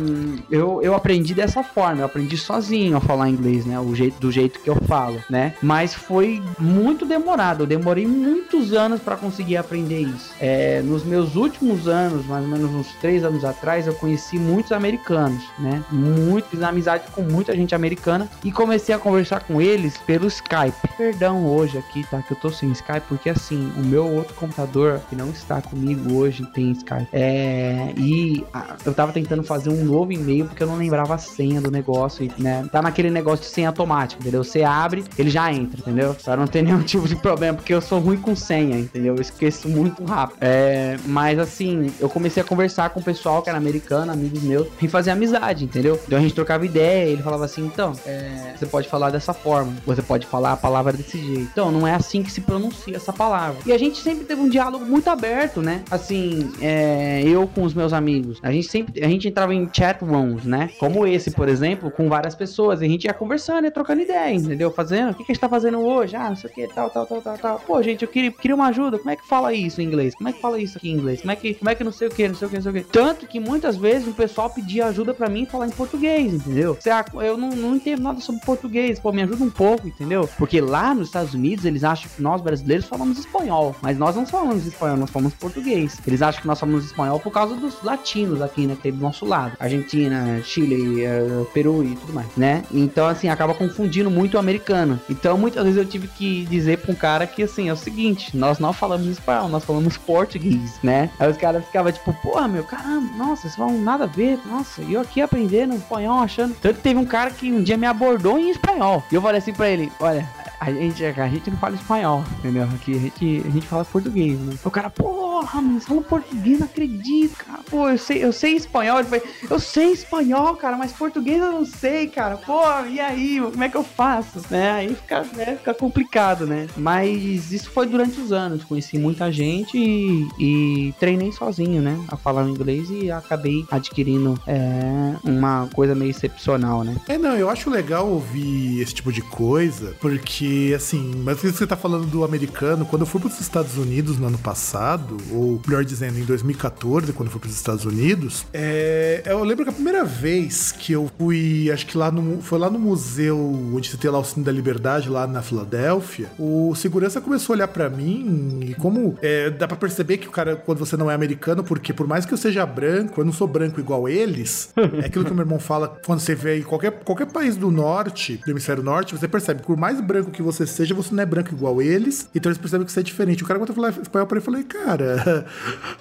eu, eu aprendi dessa forma, eu aprendi sozinho a falar inglês, né? O jeito, do jeito que eu falo, né? Mas foi muito demorado, eu demorei muitos anos para conseguir aprender isso. É, nos meus últimos anos, mais ou menos uns três anos atrás, eu conheci muitos americanos, né? Muito, fiz amizade com muita gente americana e comecei a conversar com eles pelo Skype. Perdão hoje aqui, tá? Que eu tô sem Skype, porque assim, o meu outro computador que não está comigo hoje tem Skype. É, e a, eu tava tentando fazer um novo e-mail porque eu não lembrava a senha do negócio, e, né? Tá naquele negócio de senha automática, entendeu? Você abre, ele já entra, entendeu? Pra não ter nenhum tipo de problema, porque eu sou ruim com senha, entendeu? Eu esqueço muito rápido. É, mas assim, eu comecei a conversar com o pessoal que era americano, amigos meus, e fazer amizade, entendeu? Então a gente trocava ideia, ele falava assim, então, é, você pode falar dessa forma, você pode falar a palavra desse jeito. Então, não é assim que se pronuncia essa palavra. E a gente sempre teve um diálogo muito aberto, né? Assim, é, eu com os meus amigos, a gente sempre, a gente entrava em chat rooms, né? Como esse, por exemplo, com várias pessoas, e a gente ia conversando e trocando ideia, entendeu? Fazendo, o que, que a gente tá fazendo hoje? Ah, não sei o que, tal, tal, tal, tal, tal. Pô, gente, eu queria, queria uma ajuda, como é que fala isso em inglês? Como é que fala isso aqui em inglês? Como é que, como é que não sei o que, não sei o que, não sei o que. Tanto que muitas vezes o pessoal pedia ajuda para mim falar em português, entendeu? Eu não, não entendo nada sobre português, pô, me ajuda um pouco, entendeu? Porque lá nos Estados Unidos eles acham que nós brasileiros falamos espanhol, mas nós não falamos espanhol, nós falamos português. Eles acham que nós falamos espanhol por causa dos latinos aqui, né, que tem do nosso lado. Argentina, Chile, uh, Peru e tudo mais, né? Então, assim, acaba confundindo muito o americano. Então, muitas vezes eu tive que dizer pra um cara que, assim, é o seguinte, nós não falamos espanhol, nós falamos português, né? Aí os caras ficavam tipo, porra, meu, caramba, nossa, vocês falam nada a ver, nossa, e eu aqui aprendendo espanhol, achando. Tanto que teve um cara que um dia me abordou em espanhol. E eu falei assim pra ele: olha, a gente, a gente não fala espanhol, entendeu? Aqui a gente, a gente fala português, né? O cara, porra, você fala português, não acredito, cara. Pô, eu sei, eu sei espanhol. Ele falou, eu sei espanhol, cara, mas português eu não sei, cara. Pô, e aí, como é que eu faço? Né? Aí fica, né, fica complicado, né? Mas isso foi durante os anos. Conheci muita gente e, e treinei sozinho, né? A falar inglês e acabei adquirindo é, uma coisa meio excepcional, né? É, não, eu acho legal ouvir esse tipo de coisa, porque porque, assim, mas isso que você tá falando do americano, quando eu fui para os Estados Unidos no ano passado, ou melhor dizendo, em 2014, quando eu fui para os Estados Unidos, é, eu lembro que a primeira vez que eu fui, acho que lá no, foi lá no museu onde você tem lá o Cine da Liberdade, lá na Filadélfia, o segurança começou a olhar para mim e como é, dá para perceber que o cara, quando você não é americano, porque por mais que eu seja branco, eu não sou branco igual eles, é aquilo que o meu irmão fala quando você vê em qualquer, qualquer país do norte, do hemisfério norte, você percebe que por mais branco que você seja, você não é branco igual eles, então eles percebem que você é diferente. O cara, quando eu falei espanhol pra ele, eu falei, cara,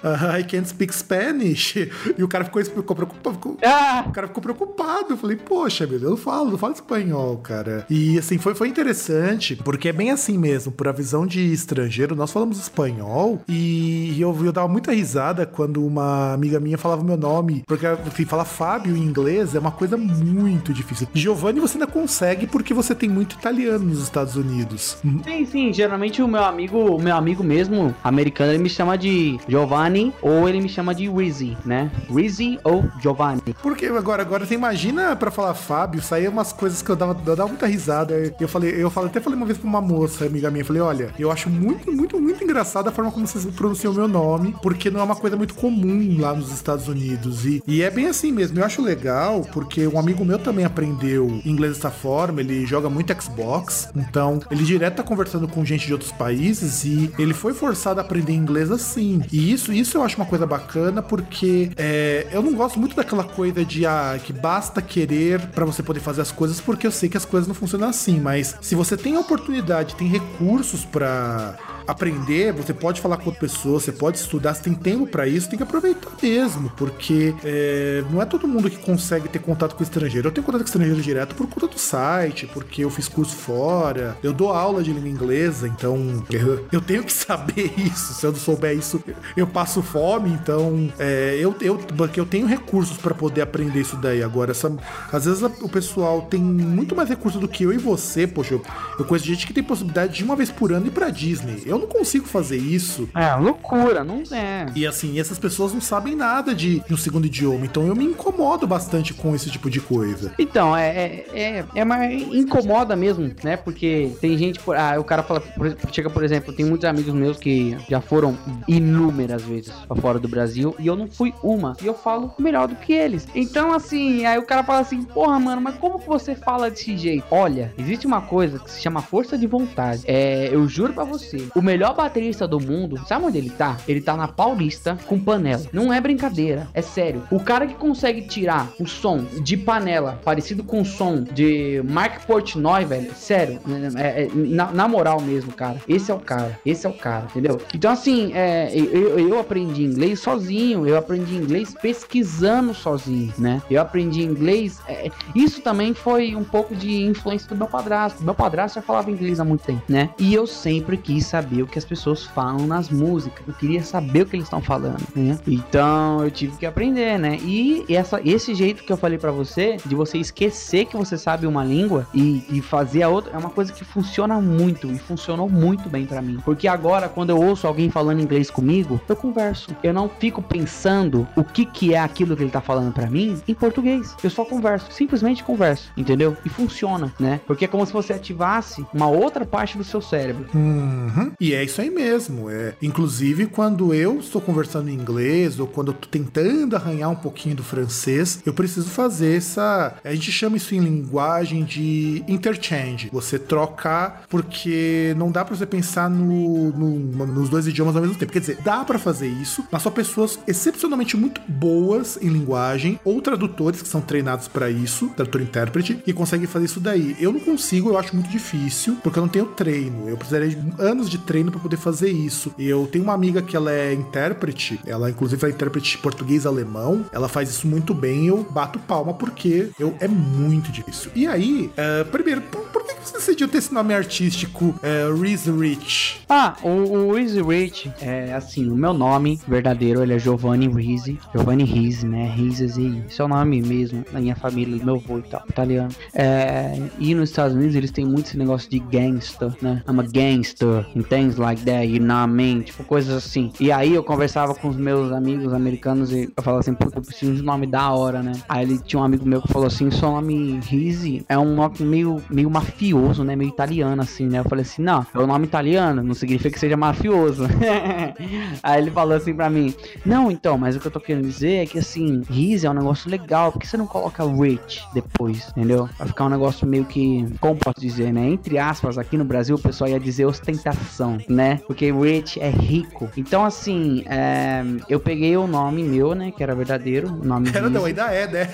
uh, I can't speak Spanish. E o cara ficou, ficou preocupado. Ficou, ah! O cara ficou preocupado. Eu falei, poxa, meu Deus, eu falo, não falo espanhol, cara. E assim, foi, foi interessante, porque é bem assim mesmo, por a visão de estrangeiro, nós falamos espanhol e eu, eu dava muita risada quando uma amiga minha falava meu nome, porque enfim, falar Fábio em inglês é uma coisa muito difícil. Giovanni você ainda consegue porque você tem muito italiano nos Estados Estados Unidos. Sim, sim. Geralmente o meu amigo, o meu amigo mesmo, americano, ele me chama de Giovanni ou ele me chama de Rizzy, né? Rizzy ou Giovanni. Porque agora, agora você imagina para falar Fábio, saía umas coisas que eu dava, eu dava muita risada. Eu falei, eu falei, até falei uma vez pra uma moça, amiga minha, falei, olha, eu acho muito, muito, muito engraçada a forma como vocês pronunciam o meu nome, porque não é uma coisa muito comum lá nos Estados Unidos. E, e é bem assim mesmo. Eu acho legal, porque um amigo meu também aprendeu inglês dessa forma, ele joga muito Xbox, então então, ele direto tá conversando com gente de outros países e ele foi forçado a aprender inglês assim. E isso, isso eu acho uma coisa bacana porque é, eu não gosto muito daquela coisa de ah, que basta querer para você poder fazer as coisas, porque eu sei que as coisas não funcionam assim. Mas se você tem a oportunidade, tem recursos para aprender, você pode falar com outra pessoa, você pode estudar, você tem tempo para isso, tem que aproveitar mesmo, porque é, não é todo mundo que consegue ter contato com estrangeiro. Eu tenho contato com estrangeiro direto por conta do site, porque eu fiz curso fora, eu dou aula de língua inglesa, então eu, tenho que saber isso. Se eu não souber isso, eu passo fome, então é, eu, eu, eu tenho recursos para poder aprender isso daí. Agora, essa, às vezes o pessoal tem muito mais recursos do que eu e você, poxa, eu, eu conheço gente que tem possibilidade de uma vez por ano ir pra Disney. Eu não consigo fazer isso. É, loucura, não é. E assim, essas pessoas não sabem nada de, de um segundo idioma, então eu me incomodo bastante com esse tipo de coisa. Então, é, é, é, é mais incomoda mesmo, né? Porque tem gente, por, ah, o cara fala, por, chega, por exemplo, tem muitos amigos meus que já foram inúmeras vezes pra fora do Brasil e eu não fui uma. E eu falo melhor do que eles. Então, assim, aí o cara fala assim, porra, mano, mas como que você fala desse jeito? Olha, existe uma coisa que se chama força de vontade. É, eu juro para você, o melhor baterista do mundo, sabe onde ele tá? Ele tá na Paulista com panela. Não é brincadeira, é sério. O cara que consegue tirar o som de panela parecido com o som de Mark Portnoy, velho, sério, é, é, na, na, moral mesmo, cara. Esse é o cara, esse é o cara, entendeu? Então, assim, é, eu, eu aprendi inglês sozinho, eu aprendi inglês pesquisando sozinho, né? Eu aprendi inglês. É, isso também foi um pouco de influência do meu padrasto. Meu padrasto já falava inglês há muito tempo, né? E eu sempre quis saber o que as pessoas falam nas músicas. Eu queria saber o que eles estão falando, né? Então eu tive que aprender, né? E essa, esse jeito que eu falei para você, de você esquecer que você sabe uma língua e, e fazer a outra, é uma coisa que funciona muito e funcionou muito bem para mim. Porque agora, quando eu ouço alguém falando inglês comigo, eu converso. Eu não fico pensando o que, que é aquilo que ele tá falando para mim em português. Eu só converso, simplesmente converso, entendeu? E funciona, né? Porque é como se você ativasse uma outra parte do seu cérebro. Uhum. E é isso aí mesmo. É, inclusive, quando eu estou conversando em inglês ou quando eu tô tentando arranhar um pouquinho do francês, eu preciso fazer essa. A gente chama isso em linguagem de interchange. Você trocar, porque não dá para você pensar no, no, nos dois idiomas ao mesmo tempo. Quer dizer, dá para fazer isso, mas só pessoas excepcionalmente muito boas em linguagem ou tradutores que são treinados para isso, tradutor intérprete, que conseguem fazer isso daí. Eu não consigo, eu acho muito difícil, porque eu não tenho treino. Eu precisaria de anos de treino para poder fazer isso. Eu tenho uma amiga que ela é intérprete, ela inclusive é intérprete português-alemão, ela faz isso muito bem, eu bato palma porque eu, é muito difícil. E aí, uh, primeiro, por, por que você decidiu ter esse nome artístico, uh, Reese Rich? Ah, o, o Rich, é assim, o meu nome verdadeiro, ele é Giovanni Reese, Giovanni Reese, né, Reese, esse é o nome mesmo da minha família, do meu avô e tal, italiano. É, e nos Estados Unidos eles têm muito esse negócio de gangster, né? I'm a gangster, and things like that, you know what I mean? Tipo, coisas assim. E aí eu conversava com os meus amigos americanos e eu falava assim, pô, eu preciso de um nome da hora, né? Aí ele tinha um amigo meu que falou assim, seu nome Rizzi é um nome meio, meio mafioso, né? Meio italiano, assim, né? Eu falei assim, não, é um nome italiano, não significa que seja mafioso. aí ele falou assim pra mim, não, então, mas o que eu tô querendo dizer é que assim, Rizzi é um negócio legal, por que você não coloca Rich depois, entendeu? Vai ficar um negócio meio que, como posso dizer, né? Entre aspas, aqui no Brasil o pessoal ia dizer ostentação, né? Porque rich é rico. Então, assim, é, eu peguei o nome meu, né? Que era verdadeiro. O nome Era não, ainda é, né?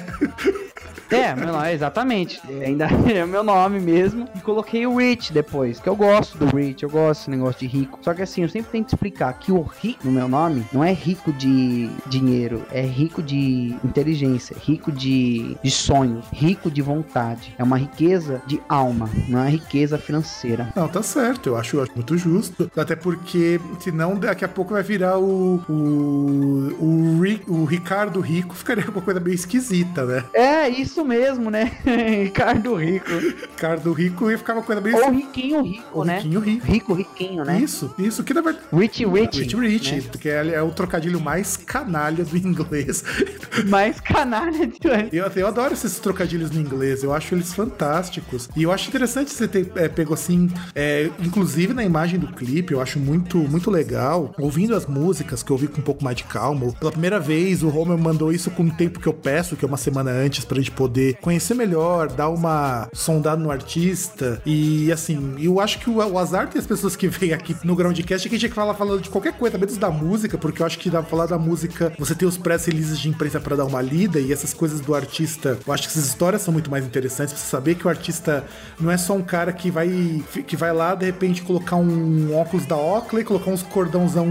É, meu nome, exatamente. Ainda é meu nome mesmo. E coloquei o Rich depois, que eu gosto do Rich, eu gosto desse negócio de rico. Só que assim, eu sempre tento explicar que o rico no meu nome não é rico de dinheiro, é rico de inteligência, rico de, de sonhos, rico de vontade. É uma riqueza de alma, não é riqueza financeira. Não, tá certo, eu acho, eu acho muito justo. Até porque, senão daqui a pouco vai virar o. O, o, o Ricardo Rico, ficaria uma coisa meio esquisita, né? É, isso mesmo, né? Ricardo Rico. Ricardo Rico ia ficar uma coisa meio. Ou Riquinho Rico, Ou né? Riquinho Rico. Rico Riquinho, né? Isso, isso. Que na verdade. Rich Rich. Rich Rich, né? que é, é, o trocadilho mais canalha do inglês. Mais canalha de eu, eu adoro esses trocadilhos no inglês, eu acho eles fantásticos. E eu acho interessante você ter é, pego assim, é, inclusive na imagem do clipe, eu acho muito, muito legal. Ouvindo as músicas, que eu ouvi com um pouco mais de calma. Pela primeira vez, o Homer mandou isso com o tempo que eu peço, que é uma semana antes, pra gente poder conhecer melhor, dar uma sondada no artista. E assim, eu acho que o, o azar tem as pessoas que vêm aqui no Groundcast é que a gente fala falando de qualquer coisa, menos da música, porque eu acho que dá pra falar da música, você tem os press releases de imprensa para dar uma lida e essas coisas do artista. Eu acho que essas histórias são muito mais interessantes pra você saber que o artista não é só um cara que vai que vai lá de repente colocar um óculos da Oakley, colocar uns cordãozão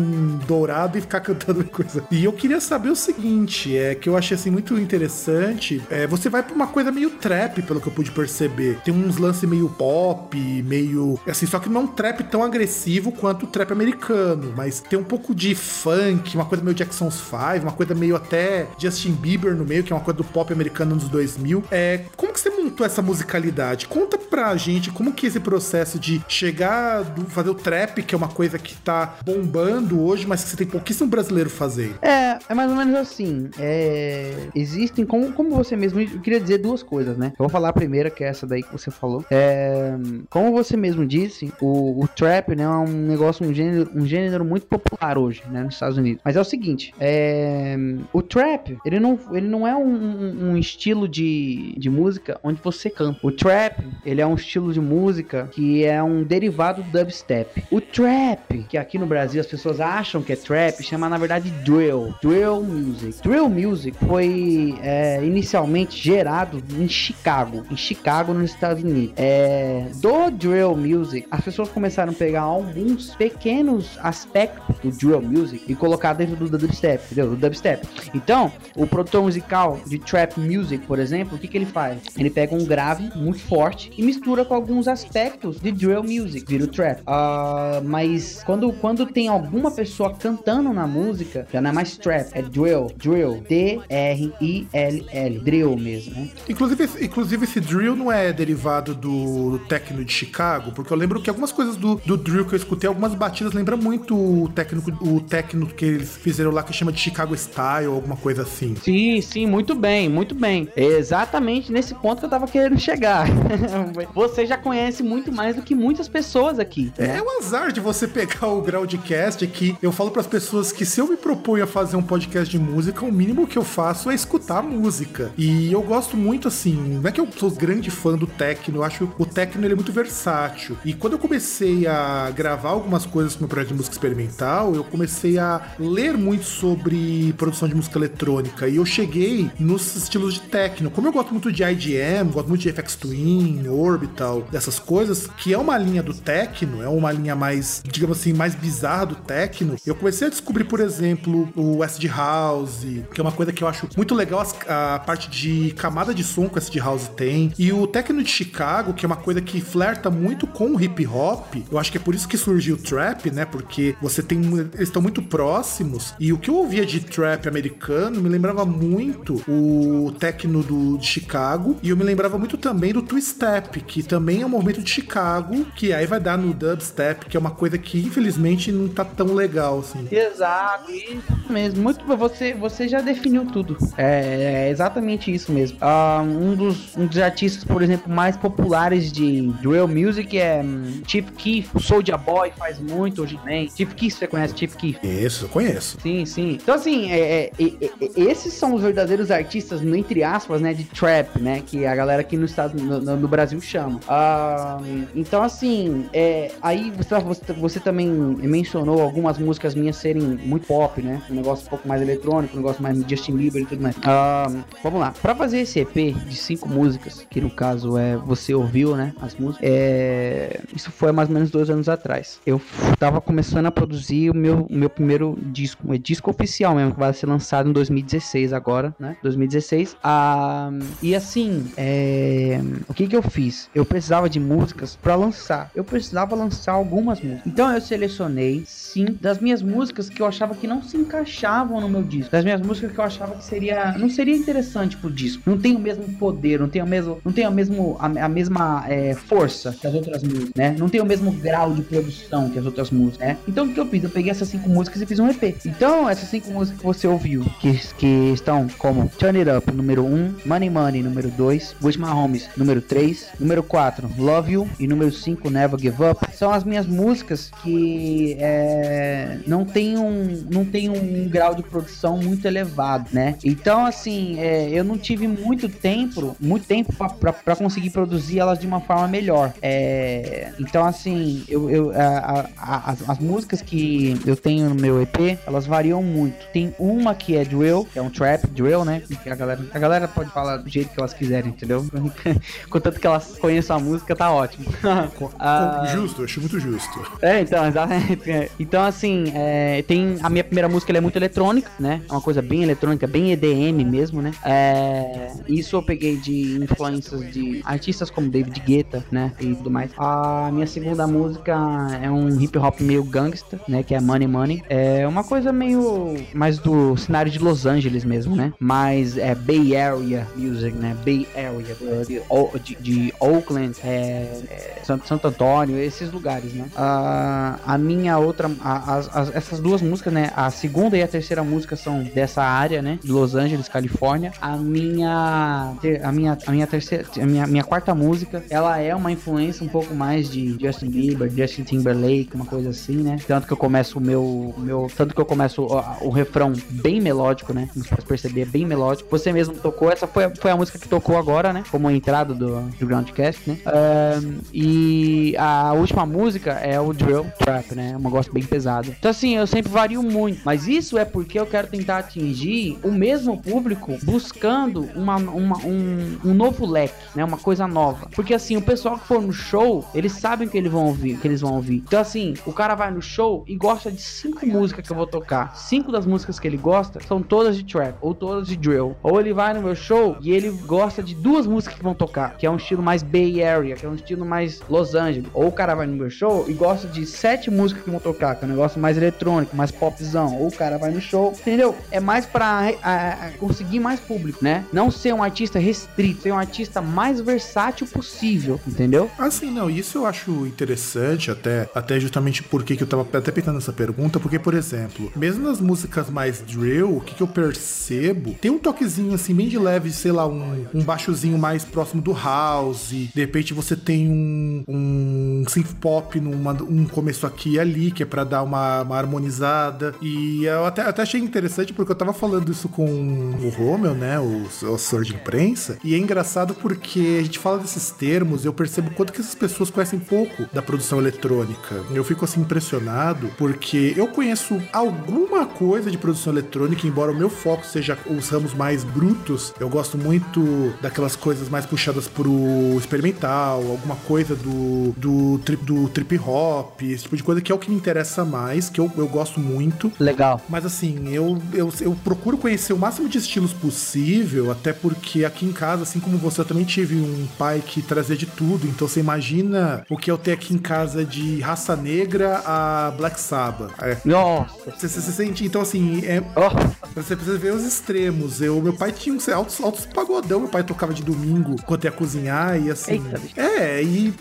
dourado e ficar cantando coisa. E eu queria saber o seguinte, é que eu achei assim muito interessante. É, você vai pra uma coisa meio trap, pelo que eu pude perceber. Tem uns lances meio pop, meio assim, só que não é um trap tão agressivo quanto o trap americano, mas tem um pouco de funk, uma coisa meio Jackson's Five, uma coisa meio até Justin Bieber no meio, que é uma coisa do pop americano nos 2000. É, como que você montou essa musicalidade? Conta pra gente como que é esse processo de chegar, do, fazer o trap, que é uma coisa que tá bombando hoje, mas que você tem pouquíssimo brasileiro fazendo. É, é mais ou menos assim. É, existem, como, como você mesmo, eu queria dizer duas coisas, né? Eu vou falar a primeira, que é essa daí que você falou. É, como você mesmo disse, o, o trap, né, é um negócio, um gênero, um gênero muito popular hoje, né, nos Estados Unidos. Mas é o seguinte, é, o trap, ele não, ele não é um, um estilo de, de música onde você canta. O trap, ele é um estilo de música que é um derivado do dubstep. O trap, que aqui no Brasil as pessoas acham que é trap, chama na verdade drill, drill music. Drill music foi é, inicialmente gerado em Chicago, em Chicago, nos Estados Unidos. É, do drill music, as pessoas começaram a pegar alguns pequenos aspectos do drill music e colocar dentro do dubstep, entendeu? Do dubstep. Então, o produtor musical de trap music, por exemplo, o que, que ele faz? Ele pega um grave muito forte e mistura com alguns aspectos de drill music, vira o trap. Uh, mas quando, quando tem alguma pessoa cantando na música, já não é mais trap, é drill, drill, D-R-I-L-L, drill mesmo, né? Inclusive, inclusive esse drill não é derivado do, do techno de Chicago, porque eu lembro que algumas coisas do, do drill que eu escutei, algumas batidas lembram muito o técnico, o técnico que eles fizeram lá que chama de Chicago Style ou alguma coisa assim. Sim, sim, muito bem, muito bem. Exatamente nesse ponto que eu tava querendo chegar. você já conhece muito mais do que muitas pessoas aqui. Né? É o azar de você pegar o Groundcast que eu falo para as pessoas que se eu me proponho a fazer um podcast de música, o mínimo que eu faço é escutar música. E eu gosto muito assim, não é que eu sou grande fã do techno, eu acho o techno ele é muito versátil. E quando eu comecei a gravar algumas coisas no meu projeto de música experimental, eu comecei a ler muito sobre produção de música eletrônica e eu cheguei nos estilos de techno. Como eu gosto muito de IDM, gosto muito de FX Twin, Orbital, dessas coisas, que é uma linha do techno, é uma linha mais, digamos assim, mais bizarra do techno. Eu comecei a descobrir, por exemplo, o acid house, que é uma coisa que eu acho muito legal a parte de camada de som que o acid house tem, e o techno de Chicago, que é uma coisa que flerta muito com o hip hop. Eu acho que é por isso que surgiu o trap, né? Porque você tem eles estão muito próximos e o que eu ouvia de trap americano me lembrava muito o techno do de Chicago e eu me lembrava muito também do two step, que também é um movimento de Chicago, que aí vai dar no dubstep, que é uma coisa que infelizmente não tá tão legal assim. Exato, isso mesmo. Muito você você já definiu tudo. É, é exatamente isso mesmo. Uh, um dos um dos artistas, por exemplo, mais populares de drill music é um, Chief Keef, o Soulja Boy faz muito hoje também. Chief Keef, você conhece Chief Keef? Isso, eu conheço. Sim, sim. Então assim, é, é, é, esses são os verdadeiros artistas, entre aspas, né, de trap, né, que a galera aqui no estado no, no Brasil chama. Uh, então assim, é, aí você, você, você também mencionou algumas músicas minhas serem muito pop, né, um negócio um pouco mais eletrônico, um negócio mais Justin Bieber e tudo mais. Uh, vamos lá. Para fazer esse EP de cinco músicas, que no caso é você ouviu, né, as músicas, é, isso foi mais ou menos dois anos atrás. Eu tava começando a produzir o meu, meu primeiro disco, um disco oficial mesmo, que vai ser lançado em 2016 agora, né? 2016. Ah, e assim, é, o que que eu fiz? Eu precisava de músicas para lançar. Eu precisava lançar algumas músicas. Então eu selecionei, sim, das minhas músicas que eu achava que não se encaixavam no meu disco. Das minhas músicas que eu achava que seria, não seria interessante pro disco. Não tem o mesmo poder, não tem o mesmo, não tem a, mesmo, a, a mesma é, força que as outras músicas, né? Não tem o mesmo grau de produção que as outras músicas, né? Então o que eu fiz? Eu peguei essas cinco músicas e fiz um EP. Então, essas cinco músicas que você ouviu, que, que estão como Turn It Up, número 1, um, Money Money, número 2, Wish My Homies, número 3. Número 4, Love You. E número 5, Never Give Up. São as minhas músicas que é, não tem um, não tem um grau de produção muito elevado, né? Então, assim, é, eu não tive muito tempo, muito tempo para conseguir produzir elas de uma forma melhor. É, então, assim, eu, eu a, a, as, as músicas que eu tenho no meu EP, elas variam muito. Tem uma que é drill, que é um trap drill, né? Que a galera, a galera pode falar do jeito que elas quiserem, entendeu? Contanto que elas conheçam a música, tá ótimo. ah, justo, acho muito justo. É, então, exatamente. Então, assim, é, tem a minha primeira música, é muito eletrônica, né? É uma coisa bem eletrônica, bem EDM mesmo, né? É, isso eu peguei de influências de artistas como David Guetta, né? E tudo mais. A minha segunda música é um hip hop meio gangsta, né? Que é Money Money. É uma coisa meio mais do cenário de Los Angeles mesmo, né? Mas é Bay Area Music, né? Bay Area de, de, de Oakland, é, é, Santo Antônio, esses lugares, né? Uh, a minha outra, a, as, essas duas músicas, né? A segunda e a terceira música são dessa área, né? De Los Angeles, Califórnia. A minha, a minha, a minha terceira, a minha, minha quarta música, ela é uma influência um pouco mais de Justin Bieber, Justin Timberlake, uma coisa assim, né? Tanto que eu começo o meu, meu, tanto que eu começo o, o refrão bem melódico, né? Como você pode perceber, bem melódico. Você mesmo tocou, essa foi, foi a música que tocou agora, né? Como entrada do, do Groundcast, né? Um, e a última música é o Drill Trap, né? Um negócio bem pesado. Então, assim, eu sempre vario muito. Mas isso é porque eu quero tentar atingir o mesmo público buscando uma, uma um, um novo leque, né? Uma coisa nova. Porque, assim, o pessoal que for no show, eles sabem que eles vão ouvir, que eles vão ouvir. Então, assim, o cara vai no show e gosta de cinco músicas que eu vou tocar. Cinco das músicas que ele gosta são todas de trap ou todas de drill. Ou ele vai no meu show e ele gosta de duas músicas que vão tocar, que é um estilo mais Bay Area, que é um estilo mais Los Angeles. Ou o cara vai no meu show e gosta de sete músicas que vão tocar, que é um negócio mais eletrônico, mais popzão. Ou o cara vai no show, entendeu? É mais pra a, a, conseguir mais público, né? Não ser um artista restrito, ser um artista mais versátil possível, entendeu? Assim, não, isso eu acho interessante, até, até justamente porque que eu tava até pensando nessa pergunta, porque, por exemplo, mesmo nas músicas mais drill, o que, que eu percebo, tem um toquezinho assim, bem de leve, sei lá, um, um baixozinho mais próximo do house, de repente você tem um, um synth pop numa, um começo aqui e ali, que é para dar uma, uma, harmonizada, e eu até, até achei interessante porque eu tava falando isso com o Romeu, né, o, o assessor de imprensa, e é engraçado porque a gente fala desses termos, eu percebo quanto que essas pessoas conhecem pouco da produção eletrônica. Eu fico assim impressionado porque eu conheço alguma coisa de produção eletrônica, embora o meu foco seja os ramos mais brutos. Eu gosto muito daquelas coisas mais puxadas pro experimental, alguma coisa do, do, trip, do trip hop, esse tipo de coisa que é o que me interessa mais, que eu, eu gosto muito. Legal. Mas assim, eu, eu, eu procuro conhecer o máximo de estilos possível, até porque aqui em casa, assim como você, eu também tive um pai que trazia de tudo. Então você imagina o que eu tenho aqui em casa de raça negra a Black Sabbath. É. Nossa! Você, você, você sente, então assim, é, oh. você precisa ver os extremos. Eu, meu pai tinha uns altos, altos pagodão, meu pai tocava de domingo quando ia cozinhar e assim. Eita, é, e,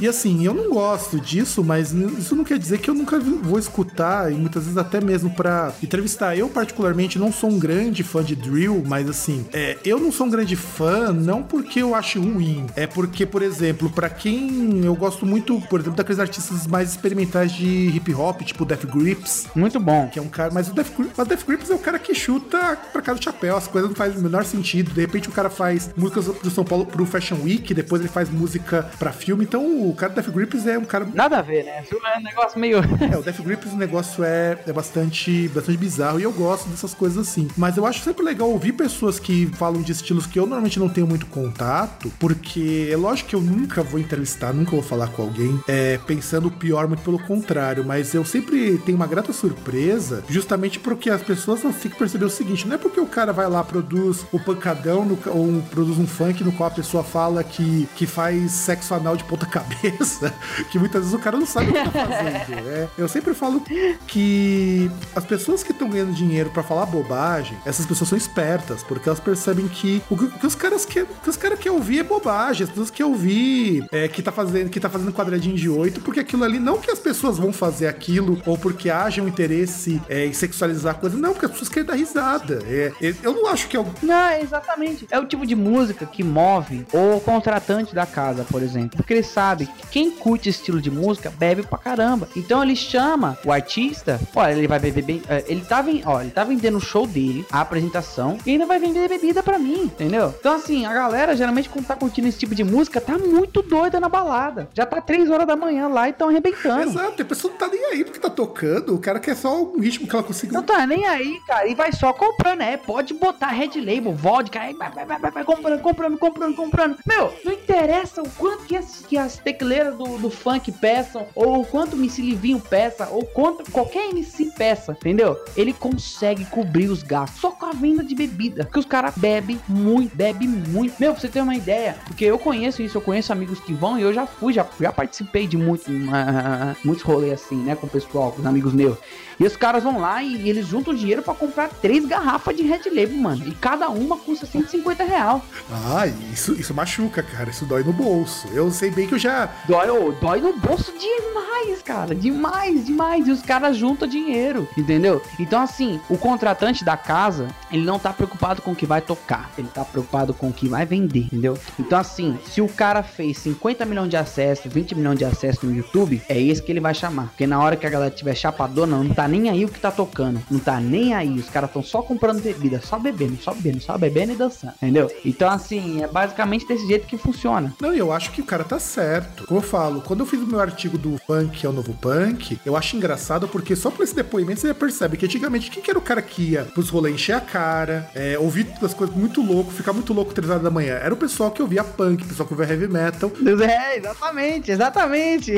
e assim, eu não gosto disso, mas isso não quer dizer que eu nunca vou escutar e muitas vezes até mesmo para entrevistar. Eu, particularmente, não sou um grande fã de drill, mas assim, é, eu não sou um grande fã, não porque eu acho ruim, é porque, por exemplo, para quem eu gosto muito, por exemplo, daqueles artistas mais experimentais de hip hop, tipo Death Grips. Muito bom. Que é um cara, mas o Death, mas Death Grips é o cara que chuta pra cá do chapéu, as coisas não fazem o menor sentido. De repente o cara faz músicas pro São Paulo, pro Fashion Week, depois ele faz música pra filme, então o cara do Death Grips é um cara. Nada a ver, né? É um negócio meio. é, o Death Grips o negócio é, é bastante, bastante bizarro e eu gosto dessas coisas assim. Mas eu acho sempre legal ouvir pessoas que falam de estilos que eu normalmente não tenho muito contato, porque é lógico que eu nunca vou entrevistar, nunca vou falar com alguém é, pensando o pior, muito pelo contrário, mas eu sempre tenho uma grata surpresa, justamente porque as pessoas não ficam perceber o seguinte: não é porque o cara vai lá, produz o pancadão no, ou produz um funk no qual a pessoa fala que, que faz sexo anal de ponta cabeça cabeça que muitas vezes o cara não sabe o que tá fazendo. É, eu sempre falo que as pessoas que estão ganhando dinheiro para falar bobagem, essas pessoas são espertas, porque elas percebem que o que, o que os caras querem que os caras querem ouvir é bobagem, as pessoas querem ouvir é, que tá fazendo que tá fazendo quadradinho de oito, porque aquilo ali não que as pessoas vão fazer aquilo ou porque haja um interesse é, em sexualizar a coisa, não, porque as pessoas querem dar risada. É, é eu não acho que é o... Não, exatamente. É o tipo de música que move o contratante da casa, por exemplo, porque ele sabe que quem curte estilo de música bebe pra caramba. Então ele chama o artista, olha, ele vai beber bem, é, ele tá, ó, ele tá vendendo o show dele, a apresentação, e ainda vai vender bebida pra mim, entendeu? Então assim, a galera geralmente quando tá curtindo esse tipo de música, tá muito doida na balada. Já tá 3 horas da manhã lá e tão arrebentando. Exato, a pessoa não tá nem aí porque tá tocando, o cara quer só um ritmo que ela consiga. Não tá nem aí, cara, e vai só comprando, é, pode botar Red Label, vodka, aí vai, vai, vai, vai, vai comprando, comprando, comprando, comprando. Meu, não interessa o quanto que as, que as tecleiras do, do funk peçam, ou o quanto o MC Livinho peça, ou quanto qualquer MC peça, entendeu? Ele consegue cobrir os gastos só com a venda de bebida. Porque os caras bebem muito, bebem muito. Meu, pra você ter uma ideia, porque eu conheço isso, eu conheço amigos que vão e eu já fui, já, já participei de muito, uh, muitos rolês assim, né, com o pessoal, com os amigos meus. E os caras vão lá e, e eles juntam dinheiro para comprar três garrafas de Red Label, mano. E cada uma custa 150 real. Ah, isso, isso machuca, cara. Isso dói no bolso. Eu sei bem que eu já. Dói, oh, dói no bolso demais, cara. Demais, demais. E os caras juntam dinheiro, entendeu? Então, assim, o contratante da casa, ele não tá preocupado com o que vai tocar. Ele tá preocupado com o que vai vender, entendeu? Então, assim, se o cara fez 50 milhões de acessos, 20 milhões de acessos no YouTube, é esse que ele vai chamar. Porque na hora que a galera tiver chapadona, não tá tá nem aí o que tá tocando. Não tá nem aí. Os caras tão só comprando bebida, só bebendo, só bebendo, só bebendo e dançando. Entendeu? Então, assim, é basicamente desse jeito que funciona. Não, eu acho que o cara tá certo. Como eu falo, quando eu fiz o meu artigo do punk é o novo punk, eu acho engraçado porque só por esse depoimento você percebe que antigamente quem que era o cara que ia pros rolês encher a cara, é, ouvir as coisas muito louco, ficar muito louco três horas da manhã. Era o pessoal que ouvia punk, o pessoal que ouvia heavy metal. É, exatamente, exatamente.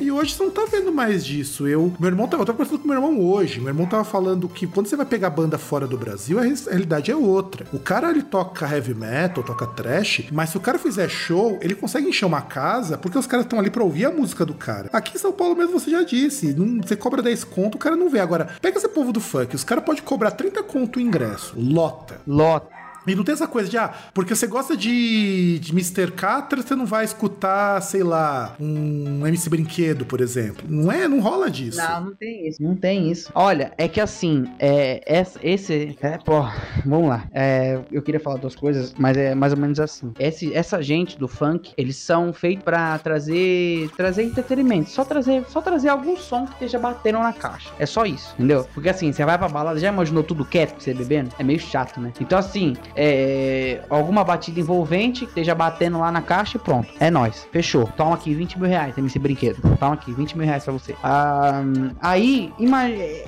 e hoje você não tá vendo mais disso. Eu, meu irmão eu tava conversando com meu irmão irmão hoje. Meu irmão tava falando que quando você vai pegar banda fora do Brasil, a realidade é outra. O cara ele toca heavy metal, toca trash, mas se o cara fizer show, ele consegue encher uma casa porque os caras estão ali pra ouvir a música do cara. Aqui em São Paulo mesmo você já disse, não, você cobra 10 conto, o cara não vê. Agora, pega esse povo do funk, os caras podem cobrar 30 conto o ingresso. Lota. Lota. E não tem essa coisa de, ah, porque você gosta de, de Mr. Catra, você não vai escutar, sei lá, um MC Brinquedo, por exemplo. Não é? Não rola disso. Não, não tem isso. Não tem isso. Olha, é que assim, é, esse. É, pô, vamos lá. É, eu queria falar duas coisas, mas é mais ou menos assim. Esse, essa gente do funk, eles são feitos para trazer trazer entretenimento. Só trazer, só trazer algum som que esteja batendo na caixa. É só isso, entendeu? Porque assim, você vai pra balada, já imaginou tudo quieto você bebendo? É meio chato, né? Então assim, é, alguma batida envolvente esteja batendo lá na caixa e pronto. É nós. Fechou. Toma aqui 20 mil reais, tem esse brinquedo. Toma aqui 20 mil reais pra você. Ah, aí,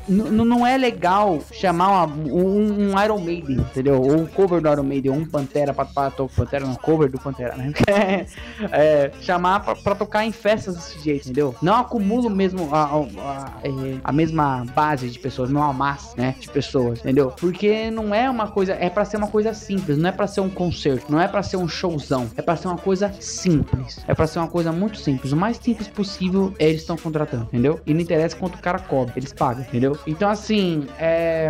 não é legal chamar uma, um, um, Iron Maiden, entendeu? Ou um cover do Iron Maiden, ou um Pantera pra, pra, pra Pantera, não, cover do Pantera, né? é, chamar pra, pra, tocar em festas desse jeito, entendeu? Não acumulo mesmo a, a, a, é, mesma base de pessoas, não a massa, né? De pessoas, entendeu? Porque não é uma coisa, é pra ser uma coisa simples, não é para ser um concerto, não é para ser um showzão, é para ser uma coisa simples, é para ser uma coisa muito simples, o mais simples possível eles estão contratando, entendeu? E não interessa quanto o cara cobra, eles pagam, entendeu? Então assim, é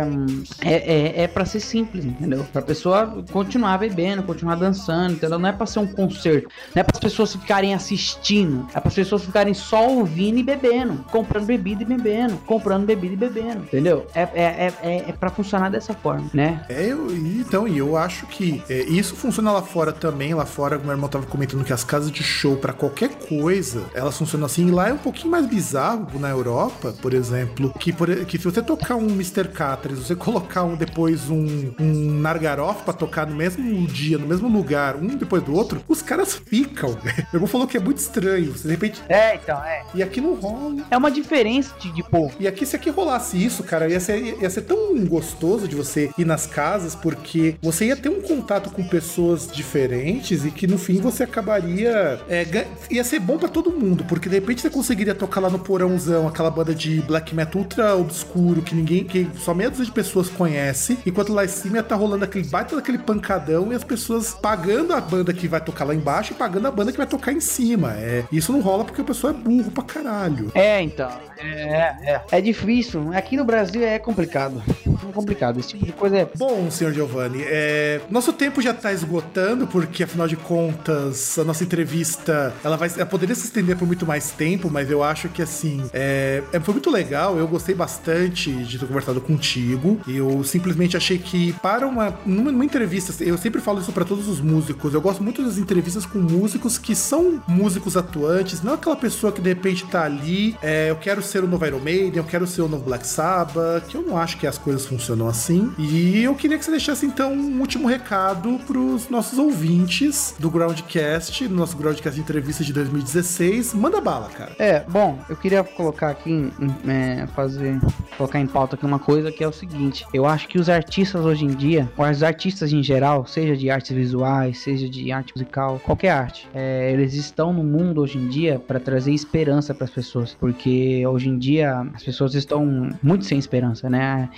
é, é, é para ser simples, entendeu? Pra pessoa continuar bebendo, continuar dançando, entendeu? Não é para ser um concerto, não é para as pessoas ficarem assistindo, é para as pessoas ficarem só ouvindo e bebendo, comprando bebida e bebendo, comprando bebida e bebendo, entendeu? É, é, é, é, é para funcionar dessa forma, né? É, eu, então, e eu acho que é, isso funciona lá fora também. Lá fora, meu irmão tava comentando que as casas de show, para qualquer coisa, elas funcionam assim. E lá é um pouquinho mais bizarro na Europa, por exemplo, que, por, que se você tocar um Mr. Catra, se você colocar um, depois um, um Nargaroff pra tocar no mesmo dia, no mesmo lugar, um depois do outro, os caras ficam. Meu irmão falou que é muito estranho. Você, de repente. É, então, é. E aqui não rola. É uma diferença de, de povo. E aqui, se aqui rolasse isso, cara, ia ser, ia ser tão gostoso de você ir nas casas, porque você ia ter um contato com pessoas diferentes e que no fim você acabaria. É, ia ser bom para todo mundo, porque de repente você conseguiria tocar lá no porãozão aquela banda de black metal ultra obscuro que ninguém, que só meia dúzia de pessoas conhece, enquanto lá em cima tá rolando aquele baita daquele pancadão e as pessoas pagando a banda que vai tocar lá embaixo e pagando a banda que vai tocar em cima. É, isso não rola porque a pessoa é burro pra caralho. É, então. É, é. É difícil. Aqui no Brasil é complicado. É complicado. Esse tipo de coisa é. Bom, senhor Giovanni, é... nosso tempo já tá esgotando, porque afinal de contas, a nossa entrevista ela vai ela poderia se estender por muito mais tempo, mas eu acho que assim é... é foi muito legal. Eu gostei bastante de ter conversado contigo. Eu simplesmente achei que para uma numa, entrevista, eu sempre falo isso para todos os músicos. Eu gosto muito das entrevistas com músicos que são músicos atuantes, não aquela pessoa que de repente tá ali, é, eu quero ser o novo Iron Maiden, eu quero ser o novo Black Sabbath, que eu não acho que as coisas funcionam assim. E eu queria que você deixasse então um último recado pros nossos ouvintes do Groundcast, no nosso Groundcast entrevista de 2016. Manda bala, cara. É, bom, eu queria colocar aqui, é, fazer, colocar em pauta aqui uma coisa que é o seguinte: eu acho que os artistas hoje em dia, ou os artistas em geral, seja de artes visuais, seja de arte musical, qualquer arte, é, eles estão no mundo hoje em dia para trazer esperança para as pessoas, porque hoje em dia as pessoas estão muito sem esperança, né?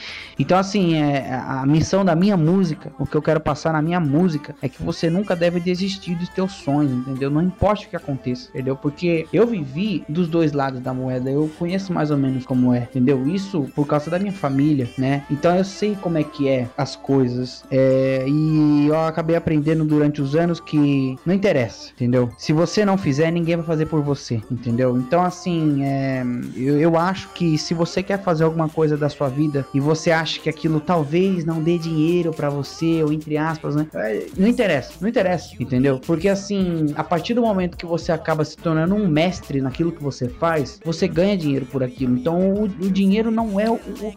Então, assim, é, a missão da minha música, o que eu quero passar na minha música, é que você nunca deve desistir dos teus sonhos, entendeu? Não importa o que aconteça, entendeu? Porque eu vivi dos dois lados da moeda, eu conheço mais ou menos como é, entendeu? Isso por causa da minha família, né? Então eu sei como é que é as coisas, é, e eu acabei aprendendo durante os anos que não interessa, entendeu? Se você não fizer, ninguém vai fazer por você, entendeu? Então, assim, é, eu, eu acho que se você quer fazer alguma coisa da sua vida e você acha que aquilo talvez não dê dinheiro para você, ou entre aspas, né? É, não interessa, não interessa, entendeu? Porque assim, a partir do momento que você acaba se tornando um mestre naquilo que você faz, você ganha dinheiro por aquilo. Então, o, o dinheiro não é o, o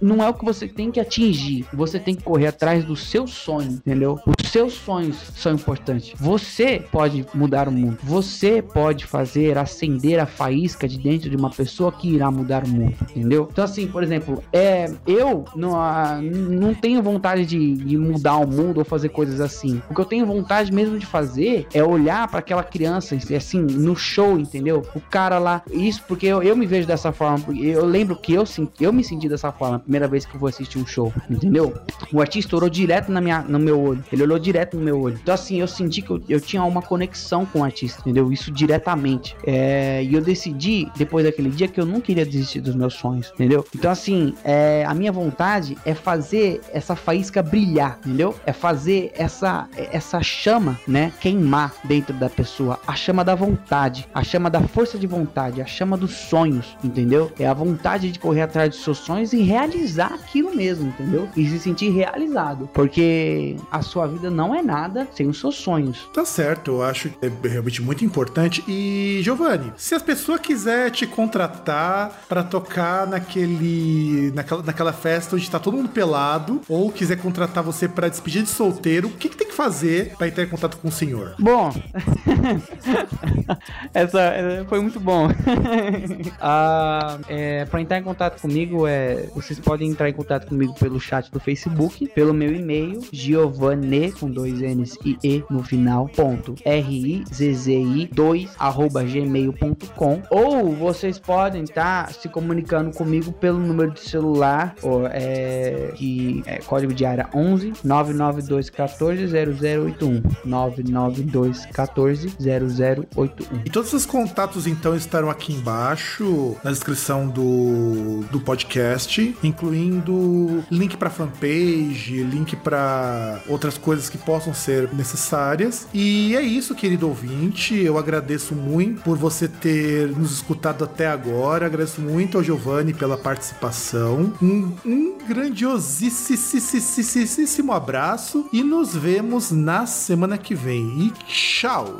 não é o que você tem que atingir. Você tem que correr atrás do seu sonho, entendeu? Os seus sonhos são importantes. Você pode mudar o mundo. Você pode fazer acender a faísca de dentro de uma pessoa que irá mudar o mundo, entendeu? Então, assim, por exemplo, é, eu não, ah, não tenho vontade de, de mudar o mundo ou fazer coisas assim. O que eu tenho vontade mesmo de fazer é olhar para aquela criança, assim, no show, entendeu? O cara lá, isso porque eu, eu me vejo dessa forma. Eu lembro que eu, eu me senti dessa forma na primeira vez que eu vou assistir um show, entendeu? O artista olhou direto na minha, no meu olho. Ele olhou direto no meu olho. Então, assim, eu senti que eu, eu tinha uma conexão com o artista, entendeu? Isso diretamente. É, e eu decidi, depois daquele dia, que eu não queria desistir dos meus sonhos, entendeu? Então, assim, é, a minha vontade é fazer essa faísca brilhar, entendeu? É fazer essa, essa chama, né, queimar dentro da pessoa. A chama da vontade, a chama da força de vontade, a chama dos sonhos, entendeu? É a vontade de correr atrás dos seus sonhos e realizar aquilo mesmo, entendeu? E se sentir realizado. Porque a sua vida não é nada sem os seus sonhos. Tá certo, eu acho que é realmente muito importante. E, Giovanni, se as pessoas quiser te contratar para tocar naquele naquela, naquela festa onde tá todo mundo pelado, ou quiser contratar você para despedir de solteiro, o que, que tem que fazer para entrar em contato com o senhor? Bom, essa foi muito bom. ah, é, para entrar em contato comigo, é, vocês podem entrar em contato comigo pelo chat do Facebook, pelo meu e-mail, giovanni, com dois N's e E no final, ponto, R-I-Z-Z-I 2, arroba gmail.com, ou vocês podem estar tá se comunicando comigo pelo número de celular, ou, é, que é código de área 11 992 14 0081 992 14 0081. E todos os contatos então estarão aqui embaixo na descrição do, do podcast incluindo link para fanpage, link para outras coisas que possam ser necessárias. E é isso, querido ouvinte. Eu agradeço muito por você ter nos escutado até agora. Agradeço muito ao Giovanni pela participação. Um, um grandiosíssimo abraço e nos vemos na semana que vem. E tchau!